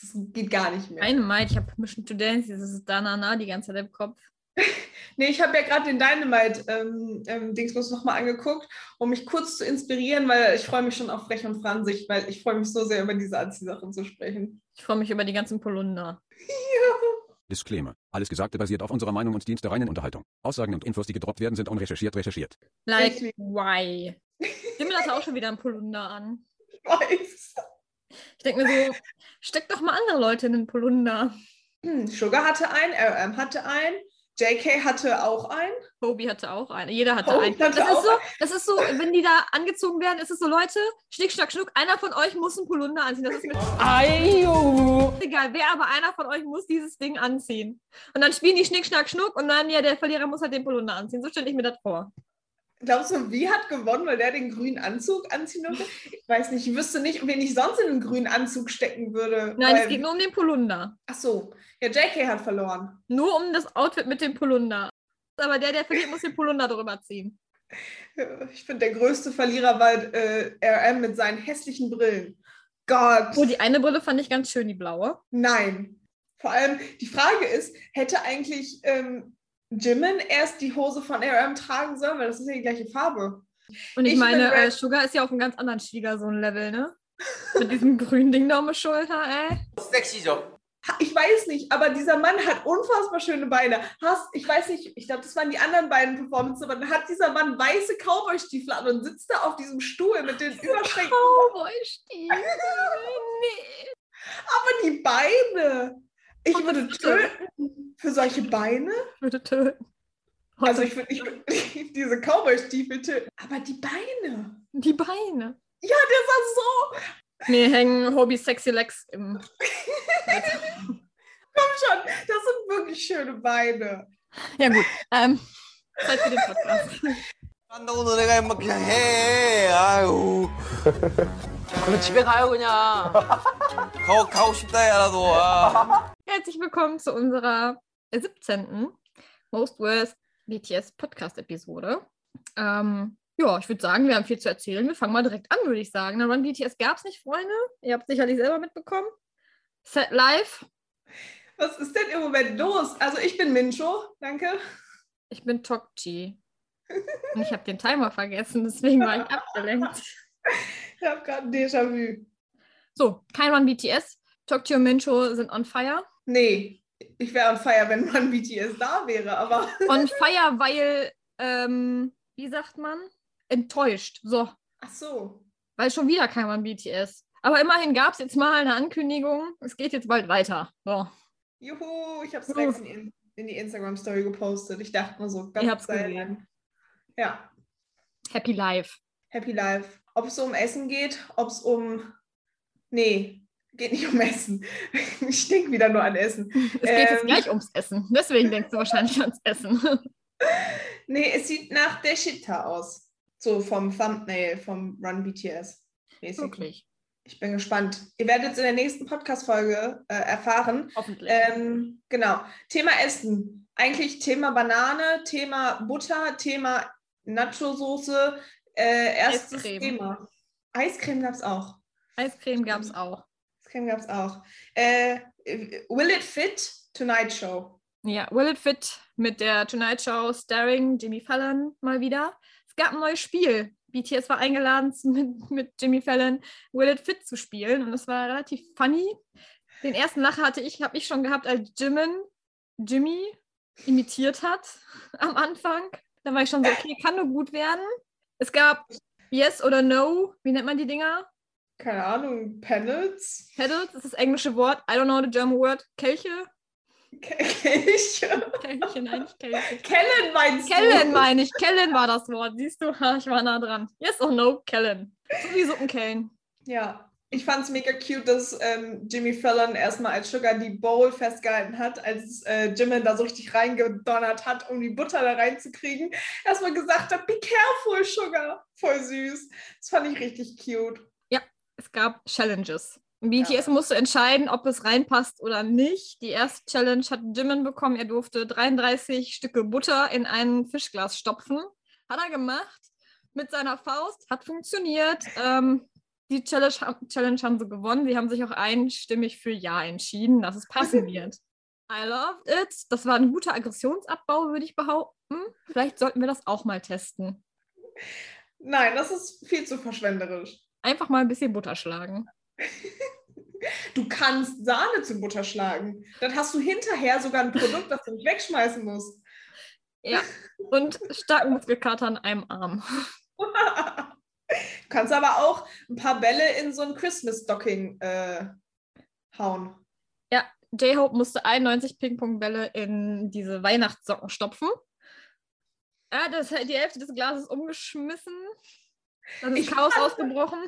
Das geht gar nicht mehr. Dynamite, ich habe Mission to Dance, das ist Danana die ganze Zeit im Kopf. Nee, ich habe ja gerade den Dynamite ähm, ähm, nochmal angeguckt, um mich kurz zu inspirieren, weil ich freue mich schon auf Frech und Franzig, weil ich freue mich so sehr, über diese Anziehsachen zu sprechen. Ich freue mich über die ganzen Polunder. Disclaimer. Alles Gesagte basiert auf unserer Meinung und dient der reinen Unterhaltung. Aussagen und Infos, die gedroppt werden, sind unrecherchiert recherchiert. Like, Ich- why? Jimmel hat auch schon wieder einen Polunder an. Ich weiß. Ich denke mir so, steck doch mal andere Leute in den Polunder. Hm, Sugar hatte einen, RM hatte einen, JK hatte auch einen. Hobie hatte auch einen. Jeder hatte Hobie einen. hatte Das ist, so, das ist so, wenn die da angezogen werden, ist es so, Leute, Schnick, Schnack, Schnuck, einer von euch muss einen Polunder anziehen. Das ist mir egal, wer, aber einer von euch muss dieses Ding anziehen. Und dann spielen die Schnick, Schnack, Schnuck und dann, ja, der Verlierer muss halt den Polunder anziehen. So stelle ich mir das vor. Glaubst du, wie hat gewonnen, weil der den grünen Anzug anziehen durfte? Ich weiß nicht, ich wüsste nicht, wen ich sonst in einen grünen Anzug stecken würde. Nein, weil, es geht nur um den Polunder. Ach so, ja, JK hat verloren. Nur um das Outfit mit dem Polunder. Aber der, der verliert, muss den Polunder drüber ziehen. Ich finde, der größte Verlierer war äh, RM mit seinen hässlichen Brillen. Gott, Oh, die eine Brille fand ich ganz schön, die blaue. nein. Vor allem, die Frage ist, hätte eigentlich ähm, Jimin erst die Hose von RM tragen soll, weil das ist ja die gleiche Farbe. Und ich, ich meine, äh, Sugar ist ja auf einem ganz anderen Schwiegersohn-Level, ne? Mit diesem grünen Ding da um die Schulter, ey. Sexy so. Ich weiß nicht, aber dieser Mann hat unfassbar schöne Beine. Hast, ich weiß nicht, ich glaube, das waren die anderen beiden Performances, aber dann hat dieser Mann weiße Cowboy-Stiefel an und sitzt da auf diesem Stuhl mit den Überschränken. Cowboy-Stiefel, nee. Aber die Beine. Ich würde töten für solche Beine. Ich würde töten. Also ich würde ich würd diese Cowboy-Stiefel töten. Aber die Beine! Die Beine. Ja, der sah so. Mir hängen Hobby Sexy Legs im. Komm schon, das sind wirklich schöne Beine. Ja, gut. Ähm, Zeit für den Podcast. 한다고 너네가 임마 그냥 해. 아유. 그럼 집에 가요 그냥. 가고, 가고 싶다 야 나도. 아. Herzlich willkommen zu unserer 17. Most Worst BTS Podcast-Episode. Ähm, ja, ich würde sagen, wir haben viel zu erzählen. Wir fangen mal direkt an, würde ich sagen. Run BTS gab es nicht, Freunde. Ihr habt sicherlich selber mitbekommen. Set Live. Was ist denn im Moment los? Also ich bin Mincho, danke. Ich bin Tokchi. Und ich habe den Timer vergessen, deswegen war ich abgelenkt. Ich habe gerade ein Déjà-vu. So, kein Run BTS. Tokchi und Mincho sind on fire. Nee, ich wäre on fire, wenn man BTS da wäre, aber On fire, weil, ähm, wie sagt man? Enttäuscht. So, ach so. weil schon wieder kein Run BTS. Aber immerhin gab es jetzt mal eine Ankündigung. Es geht jetzt bald weiter. So, Juhu, ich habe es direkt in, die- in die Instagram-Story gepostet. Ich dachte nur so, Ihr habt's sei gesehen. Ja, Happy Life. Happy Life. Ob es um Essen geht, ob es um. Nee, geht nicht um Essen. Ich denke wieder nur an Essen. Es geht jetzt Ähm. gleich ums Essen. Deswegen denkst du wahrscheinlich ans Essen. Nee, es sieht nach Deshita aus. So vom Thumbnail, vom Run BTS. mäßig. Wirklich. Ich bin gespannt. Ihr werdet es in der nächsten Podcast-Folge äh, erfahren. Hoffentlich. Ähm, genau. Thema Essen. Eigentlich Thema Banane, Thema Butter, Thema Nacho-Soße. Äh, erstes Eiscreme. Thema. Eiscreme gab es auch. Eiscreme gab es auch. Eiscreme gab es auch. Äh, Will It Fit? Tonight Show. Ja, Will It Fit mit der Tonight Show starring Jimmy Fallon mal wieder. Es gab ein neues Spiel. BTS war eingeladen, mit, mit Jimmy Fallon Will It Fit zu spielen und es war relativ funny. Den ersten Lacher hatte ich, habe ich schon gehabt, als Jimin Jimmy imitiert hat am Anfang. Da war ich schon so, okay, kann nur gut werden. Es gab Yes oder No, wie nennt man die Dinger? Keine Ahnung, Panels? Paddles ist das englische Wort. I don't know the German word. Kelche? Kelche? Kelche, nein, nicht Kelche. Kellen meinst du? Kellen meine ich. Kellen war das Wort. Siehst du, ich war nah dran. Yes or no, Kellen. So wie Suppenkellen. Ja, ich fand es mega cute, dass ähm, Jimmy Fallon erstmal als Sugar die Bowl festgehalten hat, als äh, Jimin da so richtig reingedonnert hat, um die Butter da reinzukriegen. Erstmal gesagt hat, be careful, Sugar. Voll süß. Das fand ich richtig cute. Es gab Challenges. BTS musste entscheiden, ob es reinpasst oder nicht. Die erste Challenge hat Jimin bekommen. Er durfte 33 Stücke Butter in ein Fischglas stopfen. Hat er gemacht mit seiner Faust. Hat funktioniert. Ähm, die Challenge, Challenge haben sie gewonnen. Sie haben sich auch einstimmig für Ja entschieden, dass es passen wird. I loved it. Das war ein guter Aggressionsabbau, würde ich behaupten. Vielleicht sollten wir das auch mal testen. Nein, das ist viel zu verschwenderisch. Einfach mal ein bisschen Butter schlagen. Du kannst Sahne zu Butter schlagen. Dann hast du hinterher sogar ein Produkt, das du nicht wegschmeißen musst. Ja. Und starken Muskelkater an einem Arm. Du kannst aber auch ein paar Bälle in so ein Christmas-Stocking äh, hauen. Ja, J-Hope musste 91 Ping-Pong-Bälle in diese Weihnachtssocken stopfen. Er hat das, die Hälfte des Glases umgeschmissen. Dann ist Ich Chaos fand- ausgebrochen.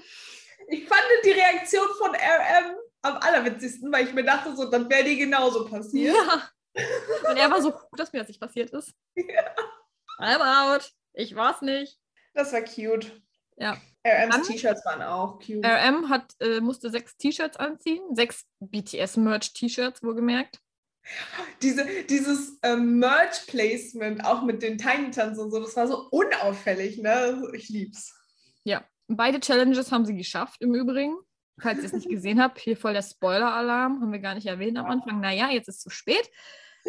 Ich fand die Reaktion von RM am allerwitzigsten, weil ich mir dachte, so, dann wäre die genauso passiert. Ja. Und er war so, gut, dass mir das nicht passiert ist. I'm out. Ich war's nicht. Das war cute. Ja. RMs T-Shirts waren auch cute. RM hat, äh, musste sechs T-Shirts anziehen. Sechs BTS-Merch-T-Shirts, wohlgemerkt. Diese, dieses ähm, Merch-Placement, auch mit den Tiny Tans und so, das war so unauffällig, ne? Ich lieb's. Beide Challenges haben sie geschafft im Übrigen. Falls ihr es nicht gesehen habt, hier voll der Spoiler-Alarm, haben wir gar nicht erwähnt am Anfang. Naja, jetzt ist es zu spät.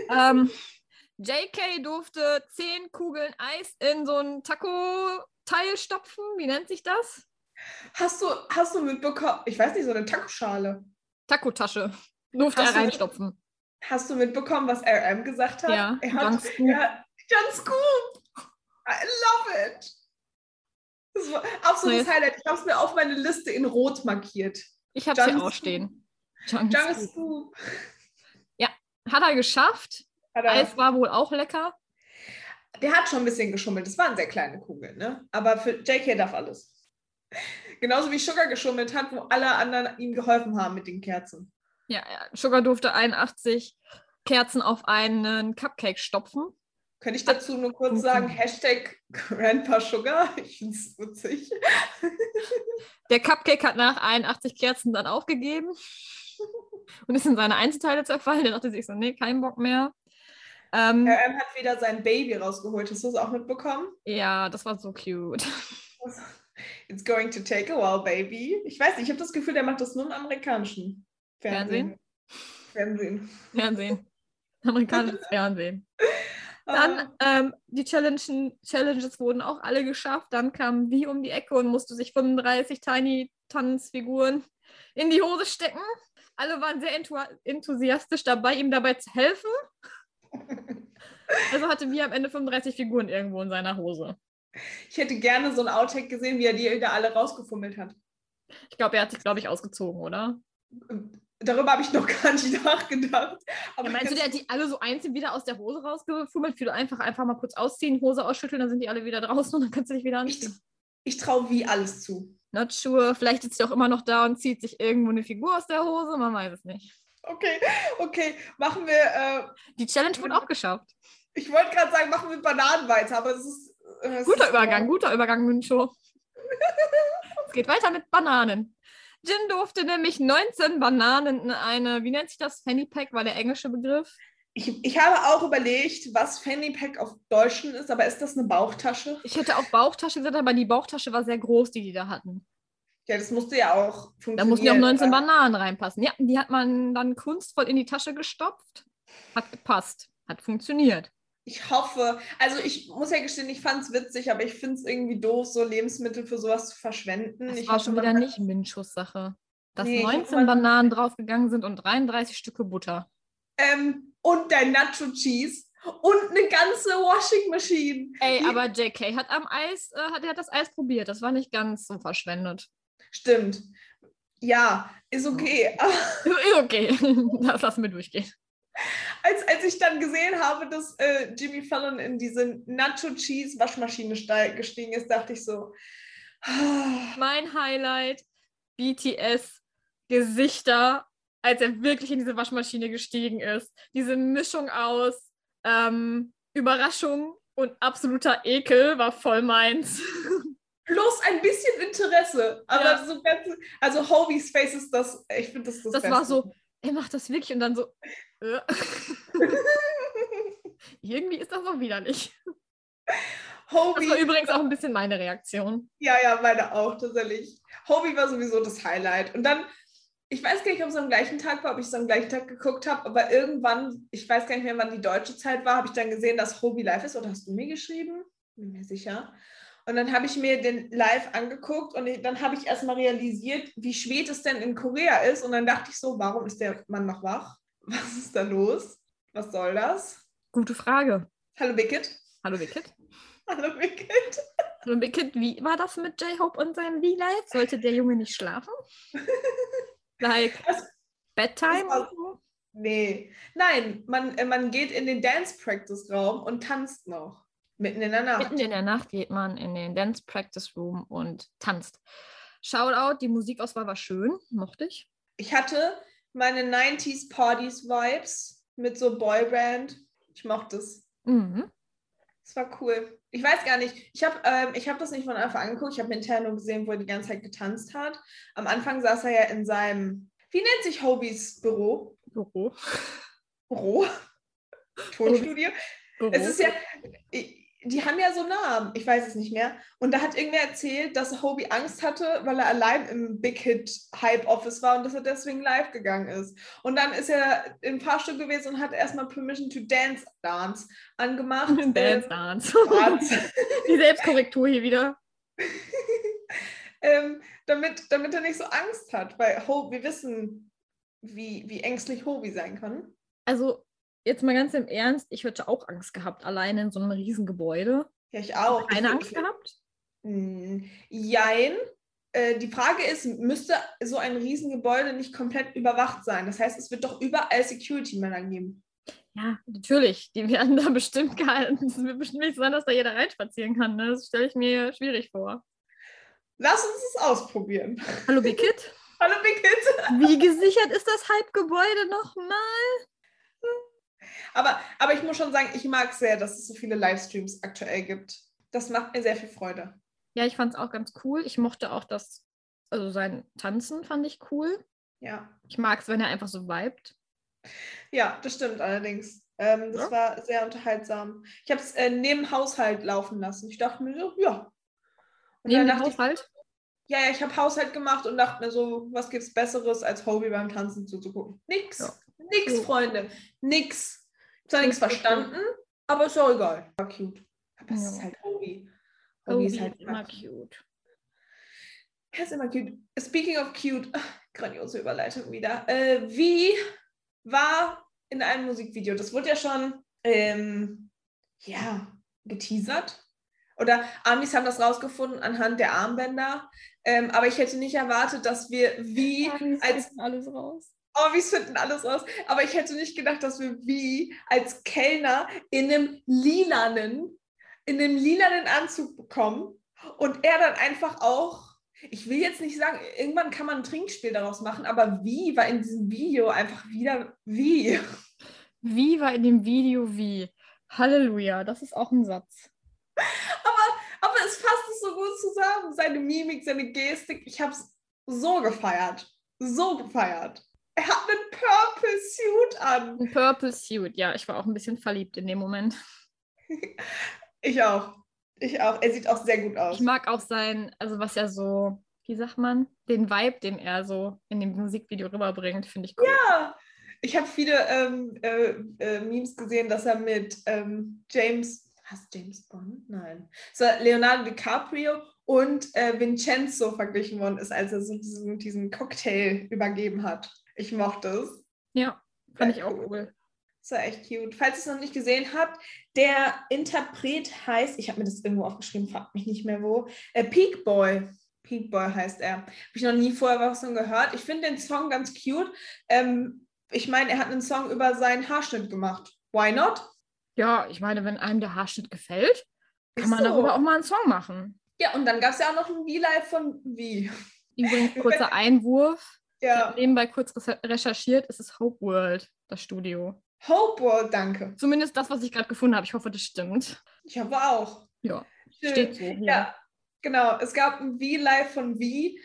Ähm, JK durfte zehn Kugeln Eis in so ein Taco-Teil stopfen. Wie nennt sich das? Hast du, hast du mitbekommen, ich weiß nicht, so eine Tacoschale. Taco-Tasche. Durfte Hast er du- reinstopfen. Hast du mitbekommen, was RM gesagt hat? Ja, er hat, John Scoop. er hat John Scoop. I love it. Das war absolutes Nice. Highlight. Ich habe es mir auf meine Liste in Rot markiert. Ich habe es hier auch stehen. Scoop. Hat er geschafft. Hat er, Eis war wohl auch lecker. der hat schon ein bisschen geschummelt. Das waren sehr kleine Kugeln, ne? Aber für JK darf alles. Genauso wie Sugar geschummelt hat, wo alle anderen ihm geholfen haben mit den Kerzen. Ja, ja. Sugar durfte 81 Kerzen auf einen Cupcake stopfen. Könnte ich dazu nur kurz sagen, Hashtag Grandpa Sugar? Ich finde es witzig. Der Cupcake hat nach 81 Kerzen dann aufgegeben und ist in seine Einzelteile zerfallen. Der dachte sich so, nee, kein Bock mehr. Ähm, RM hat wieder sein Baby rausgeholt. Hast du es auch mitbekommen? ja, das war so cute. It's going to take a while, baby. Ich weiß nicht, ich habe das Gefühl, der macht das nur im amerikanischen Fernsehen. Fernsehen. Fernsehen. Amerikanisches Fernsehen. Dann ähm, die Challenges, Challenges wurden auch alle geschafft. Dann kam Wie um die Ecke und musste sich 35 Tiny Tanzfiguren in die Hose stecken. Alle waren sehr enthusiastisch dabei, ihm dabei zu helfen. Also hatte Wie am Ende 35 Figuren irgendwo in seiner Hose. ich hätte gerne so ein Outtake gesehen, wie er die da alle rausgefummelt hat. Ich glaube, er hat sich, glaube ich, ausgezogen, oder? Darüber habe ich noch gar nicht nachgedacht. Aber Ja, meinst du, der hat die alle so einzeln wieder aus der Hose rausgefummelt? Für du einfach, einfach mal kurz ausziehen, Hose ausschütteln, dann sind die alle wieder draußen und dann kannst du dich wieder ich, anziehen. ich traue wie alles zu. Not sure. Vielleicht sitzt er auch immer noch da und zieht sich irgendwo eine Figur aus der Hose. Man weiß es nicht. Okay, okay, machen wir, äh, Die Challenge wurde auch geschafft. ich wollte gerade sagen, machen wir Bananen weiter, aber es ist. äh, es Guter ist- Übergang, guter Übergang, Müncho. es geht weiter mit Bananen. Jin durfte nämlich 19 Bananen in eine, wie nennt sich das? Fanny Pack war der englische Begriff. Ich, ich habe auch überlegt, was Fanny Pack auf Deutschen ist, aber ist das eine Bauchtasche? Ich hätte auch Bauchtasche gesagt, aber die Bauchtasche war sehr groß, die die da hatten. Ja, das musste ja auch funktionieren. Da mussten ja auch 19 Äh, Bananen reinpassen. Ja, die hat man dann kunstvoll in die Tasche gestopft. Hat gepasst. Hat funktioniert. Ich hoffe, also ich muss ja gestehen, ich fand es witzig, aber ich finde es irgendwie doof, so Lebensmittel für sowas zu verschwenden. Das ich war schon wieder nicht Minchus Sache. Dass Nee, ich hoffe, 19 man- Bananen draufgegangen sind und 33 Stücke Butter. Ähm, und dein Nacho Cheese und eine ganze Washing Machine. Ey, aber JK hat am Eis, äh, hat, er hat das Eis probiert. Das war nicht ganz so verschwendet. Stimmt. Ja, ist okay. Okay. Das lassen wir durchgehen. Als, als ich dann gesehen habe, dass äh, Jimmy Fallon in diese Nacho Cheese Waschmaschine steig- gestiegen ist, dachte ich so. Mein Highlight: BTS Gesichter, als er wirklich in diese Waschmaschine gestiegen ist. Diese Mischung aus ähm, Überraschung und absoluter Ekel war voll meins. Plus ein bisschen Interesse. Aber Ja. so ganz, also Hovies Face ist das, ich finde das das Das Beste. war so, er macht das wirklich und dann so. Äh. Irgendwie ist das auch widerlich. Hobie. Das war übrigens auch ein bisschen meine Reaktion. Ja, ja, meine auch, tatsächlich. Hobie war sowieso das Highlight. Und dann, ich weiß gar nicht, ob es am gleichen Tag war, ob ich es am gleichen Tag geguckt habe, aber irgendwann, ich weiß gar nicht mehr, wann die deutsche Zeit war, habe ich dann gesehen, dass Hobie live ist. Oder hast du mir geschrieben? Bin mir sicher. Und dann habe ich mir den live angeguckt und dann habe ich erstmal realisiert, wie spät es denn in Korea ist. Und dann dachte ich so, warum ist der Mann noch wach? Was ist da los? Was soll das? Gute Frage. Hallo Wicked. Hallo Wicked. Hallo Wicked. Hallo Wicked, wie war das mit J-Hope und seinem V-Life? Sollte der Junge nicht schlafen? Like Das- Bedtime? das war-? Nee. Nein, man, äh, man geht in den Dance-Practice-Raum und tanzt noch. Mitten in der Nacht. Mitten in der Nacht geht man in den Dance Practice Room und tanzt. Shoutout, die Musikauswahl war schön, mochte ich. Ich hatte meine 90s Parties Vibes mit so Boyband. Ich mochte es. Mhm. Es war cool. Ich weiß gar nicht. Ich habe ähm, ich hab das nicht von Anfang an geguckt. Ich habe nur gesehen, wo er die ganze Zeit getanzt hat. Am Anfang saß er ja in seinem, wie nennt sich Hobies Büro? Büro. Büro? Tonstudio? Büro. Es ist ja, die haben ja so Namen, ich weiß es nicht mehr. Und da hat irgendwer erzählt, dass Hobie Angst hatte, weil er allein im Big Hit Hype Office war und dass er deswegen live gegangen ist. Und dann ist er im Fahrstuhl gewesen und hat erstmal Permission to Dance Dance angemacht. Dance, Ähm, Dance. Dance. Die Selbstkorrektur hier wieder. ähm, damit, damit er nicht so Angst hat, weil Ho wir wissen, wie, wie ängstlich Hobie sein kann. Also, jetzt mal ganz im Ernst, ich hätte auch Angst gehabt, alleine in so einem riesen Gebäude. Ja, ich auch. Keine Angst ich- gehabt? Hm, Jein. Äh, die Frage ist, müsste so ein Riesengebäude nicht komplett überwacht sein? Das heißt, es wird doch überall Security-Männer geben. Ja, natürlich. Die werden da bestimmt gehalten. Es wird bestimmt nicht sein, dass da jeder reinspazieren kann. Ne? Das stelle ich mir schwierig vor. Lass uns es ausprobieren. Hallo, Big Kid. Hallo Big Hit. Wie gesichert ist das Hype-Gebäude nochmal? Aber, aber ich muss schon sagen, ich mag sehr, dass es so viele Livestreams aktuell gibt. Das macht mir sehr viel Freude. Ja, ich fand es auch ganz cool. Ich mochte auch das, also sein Tanzen fand ich cool. Ja, Ich mag es, wenn er einfach so vibet. ja das stimmt allerdings. Ähm, das Ja. war sehr unterhaltsam. Ich habe es äh, neben Haushalt laufen lassen. Ich dachte mir so, ja. Und Neben dachte ich, Haushalt. Ja, ja, ich habe Haushalt gemacht und dachte mir so, was gibt's Besseres, als Hobie beim Tanzen zuzugucken? Nix. Ja. Nix. Freunde. Nix. Zwar nichts verstanden, aber ist auch egal. War cute. Aber es Ja. ist halt Hobie. Oh, Hobie ist halt immer cute. Er ist immer cute. Speaking of cute, grandiose Überleitung wieder. Äh, wie war in einem Musikvideo? Das wurde ja schon, ähm, ja, geteasert. Oder Amis haben das rausgefunden anhand der Armbänder. Ähm, aber ich hätte nicht erwartet, dass wir wie als alles raus. Oh, wir finden alles aus. Aber ich hätte nicht gedacht, dass wir wie als Kellner in einem lilanen, in einem lilanen Anzug bekommen und er dann einfach auch, ich will jetzt nicht sagen, irgendwann kann man ein Trinkspiel daraus machen, aber wie war in diesem Video einfach wieder wie? Wie war in dem Video wie? Halleluja, das ist auch ein Satz. Aber es fasst es so gut zusammen. Seine Mimik, seine Gestik. Ich habe es so gefeiert. So gefeiert. Er hat einen Purple Suit an. Ein Purple Suit, ja, ich war auch ein bisschen verliebt in dem Moment. Ich auch. Ich auch. Er sieht auch sehr gut aus. Ich mag auch sein, also was er so, wie sagt man, den Vibe, den er so in dem Musikvideo rüberbringt, finde ich cool. Ja, ich habe viele ähm, äh, äh, Memes gesehen, dass er mit ähm, James, was James Bond? Nein. So Leonardo DiCaprio und äh, Vincenzo verglichen worden ist, als er so diesen, diesen Cocktail übergeben hat. Ich mochte es. Ja, fand ich auch cool. Das war echt cute. Falls ihr es noch nicht gesehen habt, der Interpret heißt, ich habe mir das irgendwo aufgeschrieben, fragt mich nicht mehr wo, äh, Peak Boy. Peak Boy heißt er. Habe ich noch nie vorher was von gehört. Ich finde den Song ganz cute. Ähm, ich meine, er hat einen Song über seinen Haarschnitt gemacht. Why not? Ja, ich meine, wenn einem der Haarschnitt gefällt, kann man so. darüber auch mal einen Song machen. Ja, und dann gab es ja auch noch ein V-Live von Wie. Übrigens, kurzer Einwurf. Ich Ja, habe nebenbei kurz recherchiert, es ist Hope World, das Studio. Hope World, danke. Zumindest das, was ich gerade gefunden habe. Ich hoffe, das stimmt. Ich hoffe auch. Ja, Schön. steht so. Hier. Ja, Genau, es gab ein V-Live von V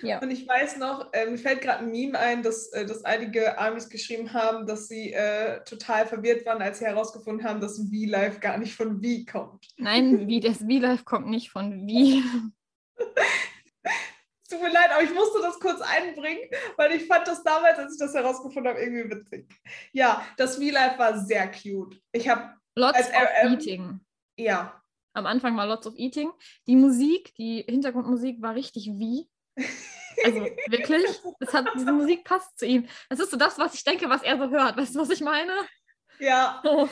Ja. und ich weiß noch, äh, mir fällt gerade ein Meme ein, dass, äh, dass einige Armies geschrieben haben, dass sie äh, total verwirrt waren, als sie herausgefunden haben, dass ein V-Live gar nicht von V kommt. Nein, wie das V-Live kommt nicht von wie. Tut mir leid, aber ich musste das kurz einbringen, weil ich fand das damals, als ich das herausgefunden habe, irgendwie witzig. Ja, das V-Live war sehr cute. Ich habe, Lots of RM. Eating. ja, Am Anfang war Lots of Eating. Die Musik, die Hintergrundmusik war richtig wie. Also wirklich, es hat, diese Musik passt zu ihm. Das ist so das, was ich denke, was er so hört. Weißt du, was ich meine? ja. Oh.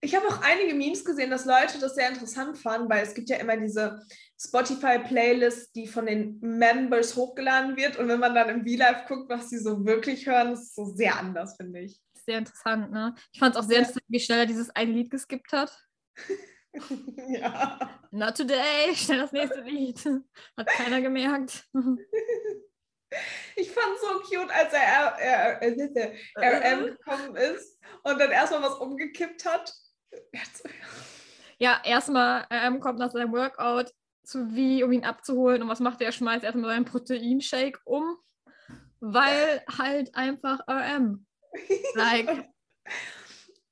Ich habe auch einige Memes gesehen, dass Leute das sehr interessant fanden, weil es gibt ja immer diese Spotify-Playlist, die von den Members hochgeladen wird. Und wenn man dann im V-Live guckt, was sie so wirklich hören, ist es so sehr anders, finde ich. Sehr interessant, ne? Ich fand es auch sehr Ja. interessant, wie schnell er dieses eine Lied geskippt hat. ja. Not today, schnell das nächste Lied. Hat keiner gemerkt. Ich fand es so cute, als er, RM gekommen ist und dann erstmal was umgekippt hat. Ja, erstmal ähm, kommt nach seinem Workout zu Wie, um ihn abzuholen. Und was macht er? Er schmeißt erstmal seinen Proteinshake um, weil halt einfach RM. Like,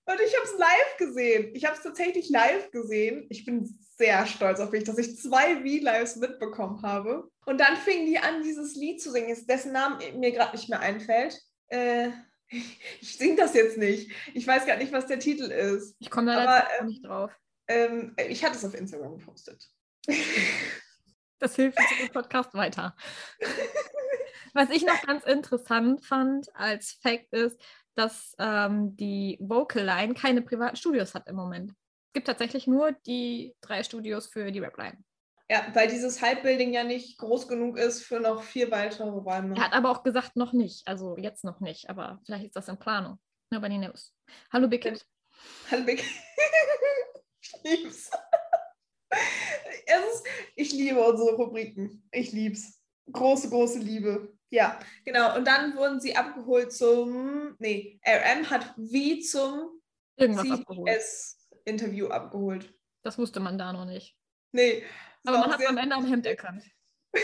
Und ich habe es live gesehen. Ich habe es tatsächlich live gesehen. Ich bin sehr stolz auf mich, dass ich zwei V-Lives mitbekommen habe. Und dann fingen die an, dieses Lied zu singen, dessen Namen mir gerade nicht mehr einfällt. Äh, ich singe das jetzt nicht. Ich weiß gar nicht, was der Titel ist. ich komme da Aber, leider ähm, nicht drauf. Ähm, ich hatte es auf Instagram gepostet. Das hilft uns im Podcast weiter. Was ich noch ganz interessant fand als Fact ist, dass ähm, die Vocal Line keine privaten Studios hat im Moment. Es gibt tatsächlich nur die drei Studios für die Rap-Line. Ja, weil dieses Halbbuilding ja nicht groß genug ist für noch vier weitere Räume. Er hat aber auch gesagt, noch nicht. Also jetzt noch nicht, aber vielleicht ist das in Planung. Nobody knows. Hallo Big Kid. Hallo Big. ich lieb's. Es ist, ich liebe unsere Rubriken. Ich lieb's. Große, große Liebe. Ja, genau. Und dann wurden sie abgeholt zum. Nee, RM hat wie zum Irgendwas abgeholt. CBS-Interview abgeholt. Das wusste man da noch nicht. Nee. Aber man hat es am Ende am Hemd erkannt.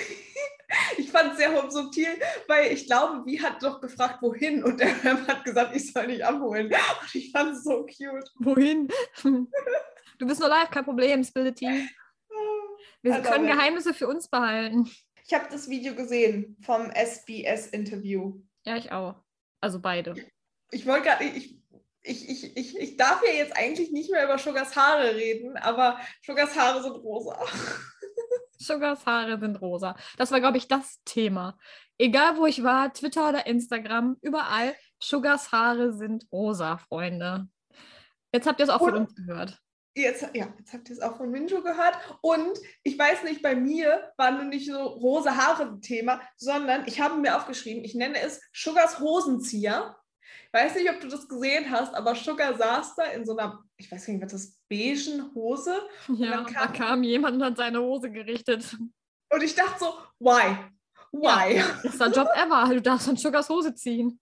Ich fand es sehr subtil, weil ich glaube, wie hat doch gefragt, wohin? Und der RM hat gesagt, ich soll nicht abholen. Und ich fand es so cute. Wohin? Du bist nur live, kein Problem, Spill Team. Wir love können. Geheimnisse für uns behalten. Ich habe das Video gesehen vom SBS-Interview. Ja, ich auch. Also beide. Ich wollte gerade, ich, ich, ich, ich, ich darf ja jetzt eigentlich nicht mehr über Sugars Haare reden, aber Sugars Haare sind rosa. Sugars Haare sind rosa. Das war, glaube ich, das Thema. Egal, wo ich war, Twitter oder Instagram, überall, Sugars Haare sind rosa, Freunde. Jetzt habt ihr es auch von uns gehört. Jetzt, ja, jetzt habt ihr es auch von Minjo gehört. Und ich weiß nicht, bei mir war nur nicht so rosa Haare ein Thema, sondern ich habe mir aufgeschrieben, ich nenne es Sugars Hosenzieher. Weiß nicht, ob du das gesehen hast, aber Sugar saß da in so einer, ich weiß nicht, was das, beigen Hose. Ja, dann da kam- kam jemand und hat seine Hose gerichtet. Und ich dachte so, why? Why? Bester Job ever. Du darfst an Sugars Hose ziehen.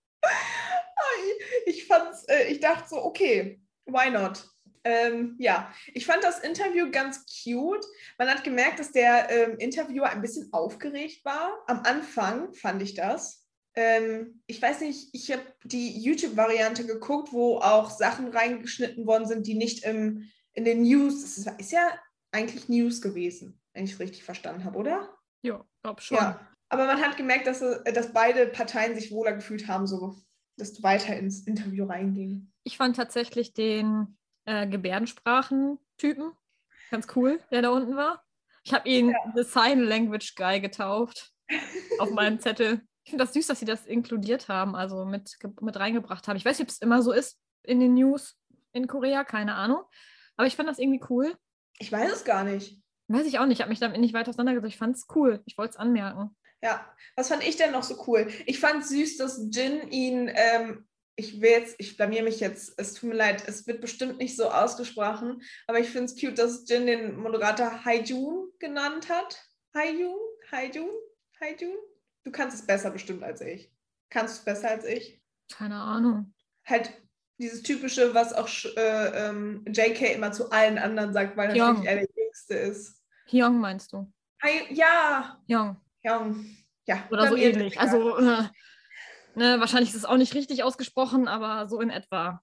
ich fand's, äh, ich dachte so, okay, why not? Ähm, ja, ich fand das Interview ganz cute. Man hat gemerkt, dass der ähm, Interviewer ein bisschen aufgeregt war. Am Anfang fand ich das. Ähm, ich weiß nicht, ich habe die YouTube-Variante geguckt, wo auch Sachen reingeschnitten worden sind, die nicht im, in den News, das ist, ist ja eigentlich News gewesen, wenn ich es richtig verstanden habe, oder? Ja, glaub schon. Ja, aber man hat gemerkt, dass, äh, dass beide Parteien sich wohler gefühlt haben, so dass weiter ins Interview reinging. Ich fand tatsächlich den äh, Gebärdensprachen-Typen ganz cool, der da unten war. Ich habe ihn The Sign Language Guy getauft auf meinem Zettel. Ich finde das süß, dass sie das inkludiert haben, also mit, mit reingebracht haben. Ich weiß nicht, ob es immer so ist in den News in Korea, keine Ahnung. Aber ich fand das irgendwie cool. Ich weiß es gar nicht. Weiß ich auch nicht, ich habe mich damit nicht weiter auseinandergesetzt. Ich fand es cool. Ich wollte es anmerken. Ja, was fand ich denn noch so cool? Ich fand süß, dass Jin ihn, ähm, ich will jetzt, ich blamier mich jetzt, es tut mir leid, es wird bestimmt nicht so ausgesprochen, aber ich finde es cute, dass Jin den Moderator Haijun genannt hat. Haijun? Haijun? Haijun? Du kannst es besser bestimmt als ich. Kannst du es besser als ich? Keine Ahnung. halt dieses typische, was auch äh, ähm, JK immer zu allen anderen sagt, weil Ja. natürlich er der Jüngste ist. Hyung meinst du? Hi- Ja, Young. ja, ja. Oder so ähnlich. Also, äh, ne, wahrscheinlich ist es auch nicht richtig ausgesprochen, aber so in etwa.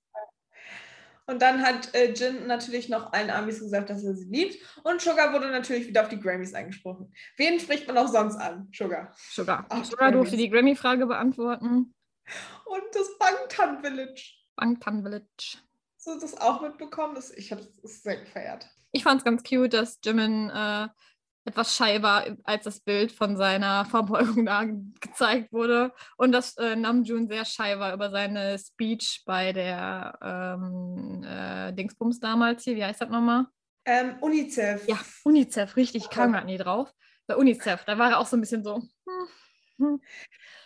Und dann hat äh, Jin natürlich noch allen Amis gesagt, dass er sie liebt. Und Sugar wurde natürlich wieder auf die Grammys angesprochen. Wen spricht man auch sonst an? Sugar. Sugar. Ach, Sugar durfte die Grammy-Frage beantworten. Und das Bangtan Village. Bangtan Village. Hast du das auch mitbekommen? Ich habe es sehr gefeiert. Ich fand es ganz cute, dass Jimin äh, etwas schei war, als das Bild von seiner Verbeugung da gezeigt wurde. Und dass äh, Namjoon sehr schei war über seine Speech bei der ähm, äh, Dingsbums damals hier. Wie heißt das nochmal? Ähm, UNICEF. Ja, UNICEF, richtig. Ich kam gerade nie drauf. Bei UNICEF, da war er auch so ein bisschen so. Hm, hm.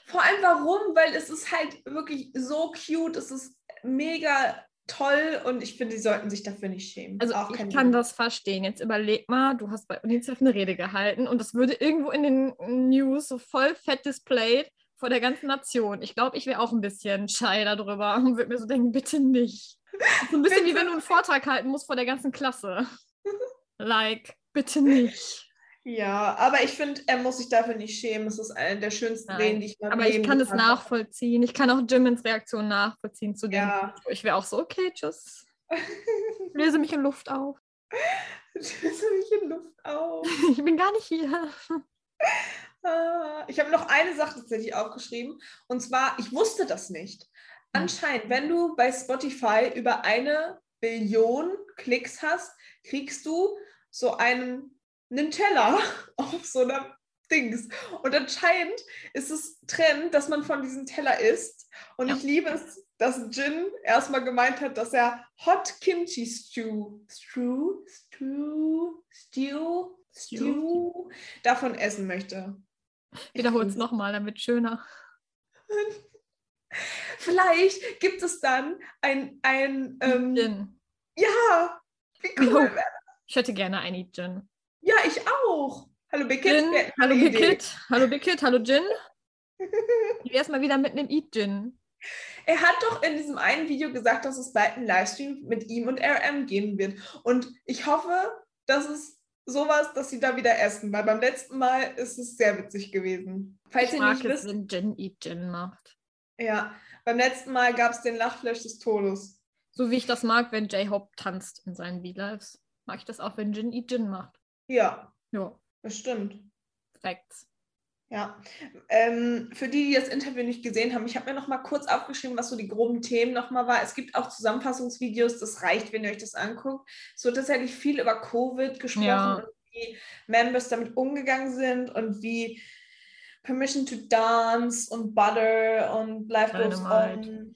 Vor allem warum? Weil es ist halt wirklich so cute. Es ist mega toll und ich finde, die sollten sich dafür nicht schämen. Also Auch ich kann Ding. das verstehen. Jetzt überleg mal, du hast bei UNICEF eine Rede gehalten und das würde irgendwo in den News so voll fett displayed vor der ganzen Nation. Ich glaube, ich wäre auch ein bisschen shy darüber und würde mir so denken, bitte nicht. So ein bisschen wie wenn du einen Vortrag halten musst vor der ganzen Klasse. Like, bitte nicht. Ja, aber ich finde, er muss sich dafür nicht schämen. Es ist eine der schönsten Nein, Reden, die ich mal Aber ich kann das nachvollziehen. Ich kann auch Jimins Reaktion nachvollziehen zu dem. Ja. Ich wäre auch so, okay, tschüss. Löse mich in Luft auf. Löse mich in Luft auf. Ich bin gar nicht hier. Ah, Ich habe noch eine Sache tatsächlich aufgeschrieben. Und zwar, ich wusste das nicht. Hm. Anscheinend, wenn du bei Spotify über eine Billion Klicks hast, kriegst du so einen Nutella auf so einer Dings. Und anscheinend ist es Trend, dass man von diesem Teller isst. Und Ja. ich liebe es, dass Jin erstmal gemeint hat, dass er Hot Kimchi Stew, Stew, Stew, Stew, Stew davon essen möchte. Wiederhol es nochmal, damit schöner. Vielleicht gibt es dann ein, ein ähm, Gin. ja, wie cool. Wäre- Ich hätte gerne ein Gin. Ja, ich auch. Hallo hätten Hallo. Kid. Hallo Big Kid. Hallo Gin. Wie wär's mal wieder mit einem Eat Gin? Er hat doch in diesem einen Video gesagt, dass es bald einen Livestream mit ihm und RM geben wird. Und ich hoffe, dass es sowas, dass sie da wieder essen, weil beim letzten Mal ist es sehr witzig gewesen. Falls Ich ihr mag nicht es, wisst, wenn Gin Eat Gin macht. ja, beim letzten Mal gab es den Lachflash des Todes. So wie ich das mag, wenn J-Hope tanzt in seinen V-Lives. Mag ich das auch, wenn Gin Eat Gin macht. Ja, Ja, das stimmt. Facts. Ja, ähm, für die, die das Interview nicht gesehen haben, ich habe mir noch mal kurz aufgeschrieben, was so die groben Themen noch mal war. Es gibt auch Zusammenfassungsvideos, das reicht, wenn ihr euch das anguckt. Es wird tatsächlich viel über Covid gesprochen Ja. und wie Members damit umgegangen sind und wie Permission to Dance und Butter und Life Goes. On,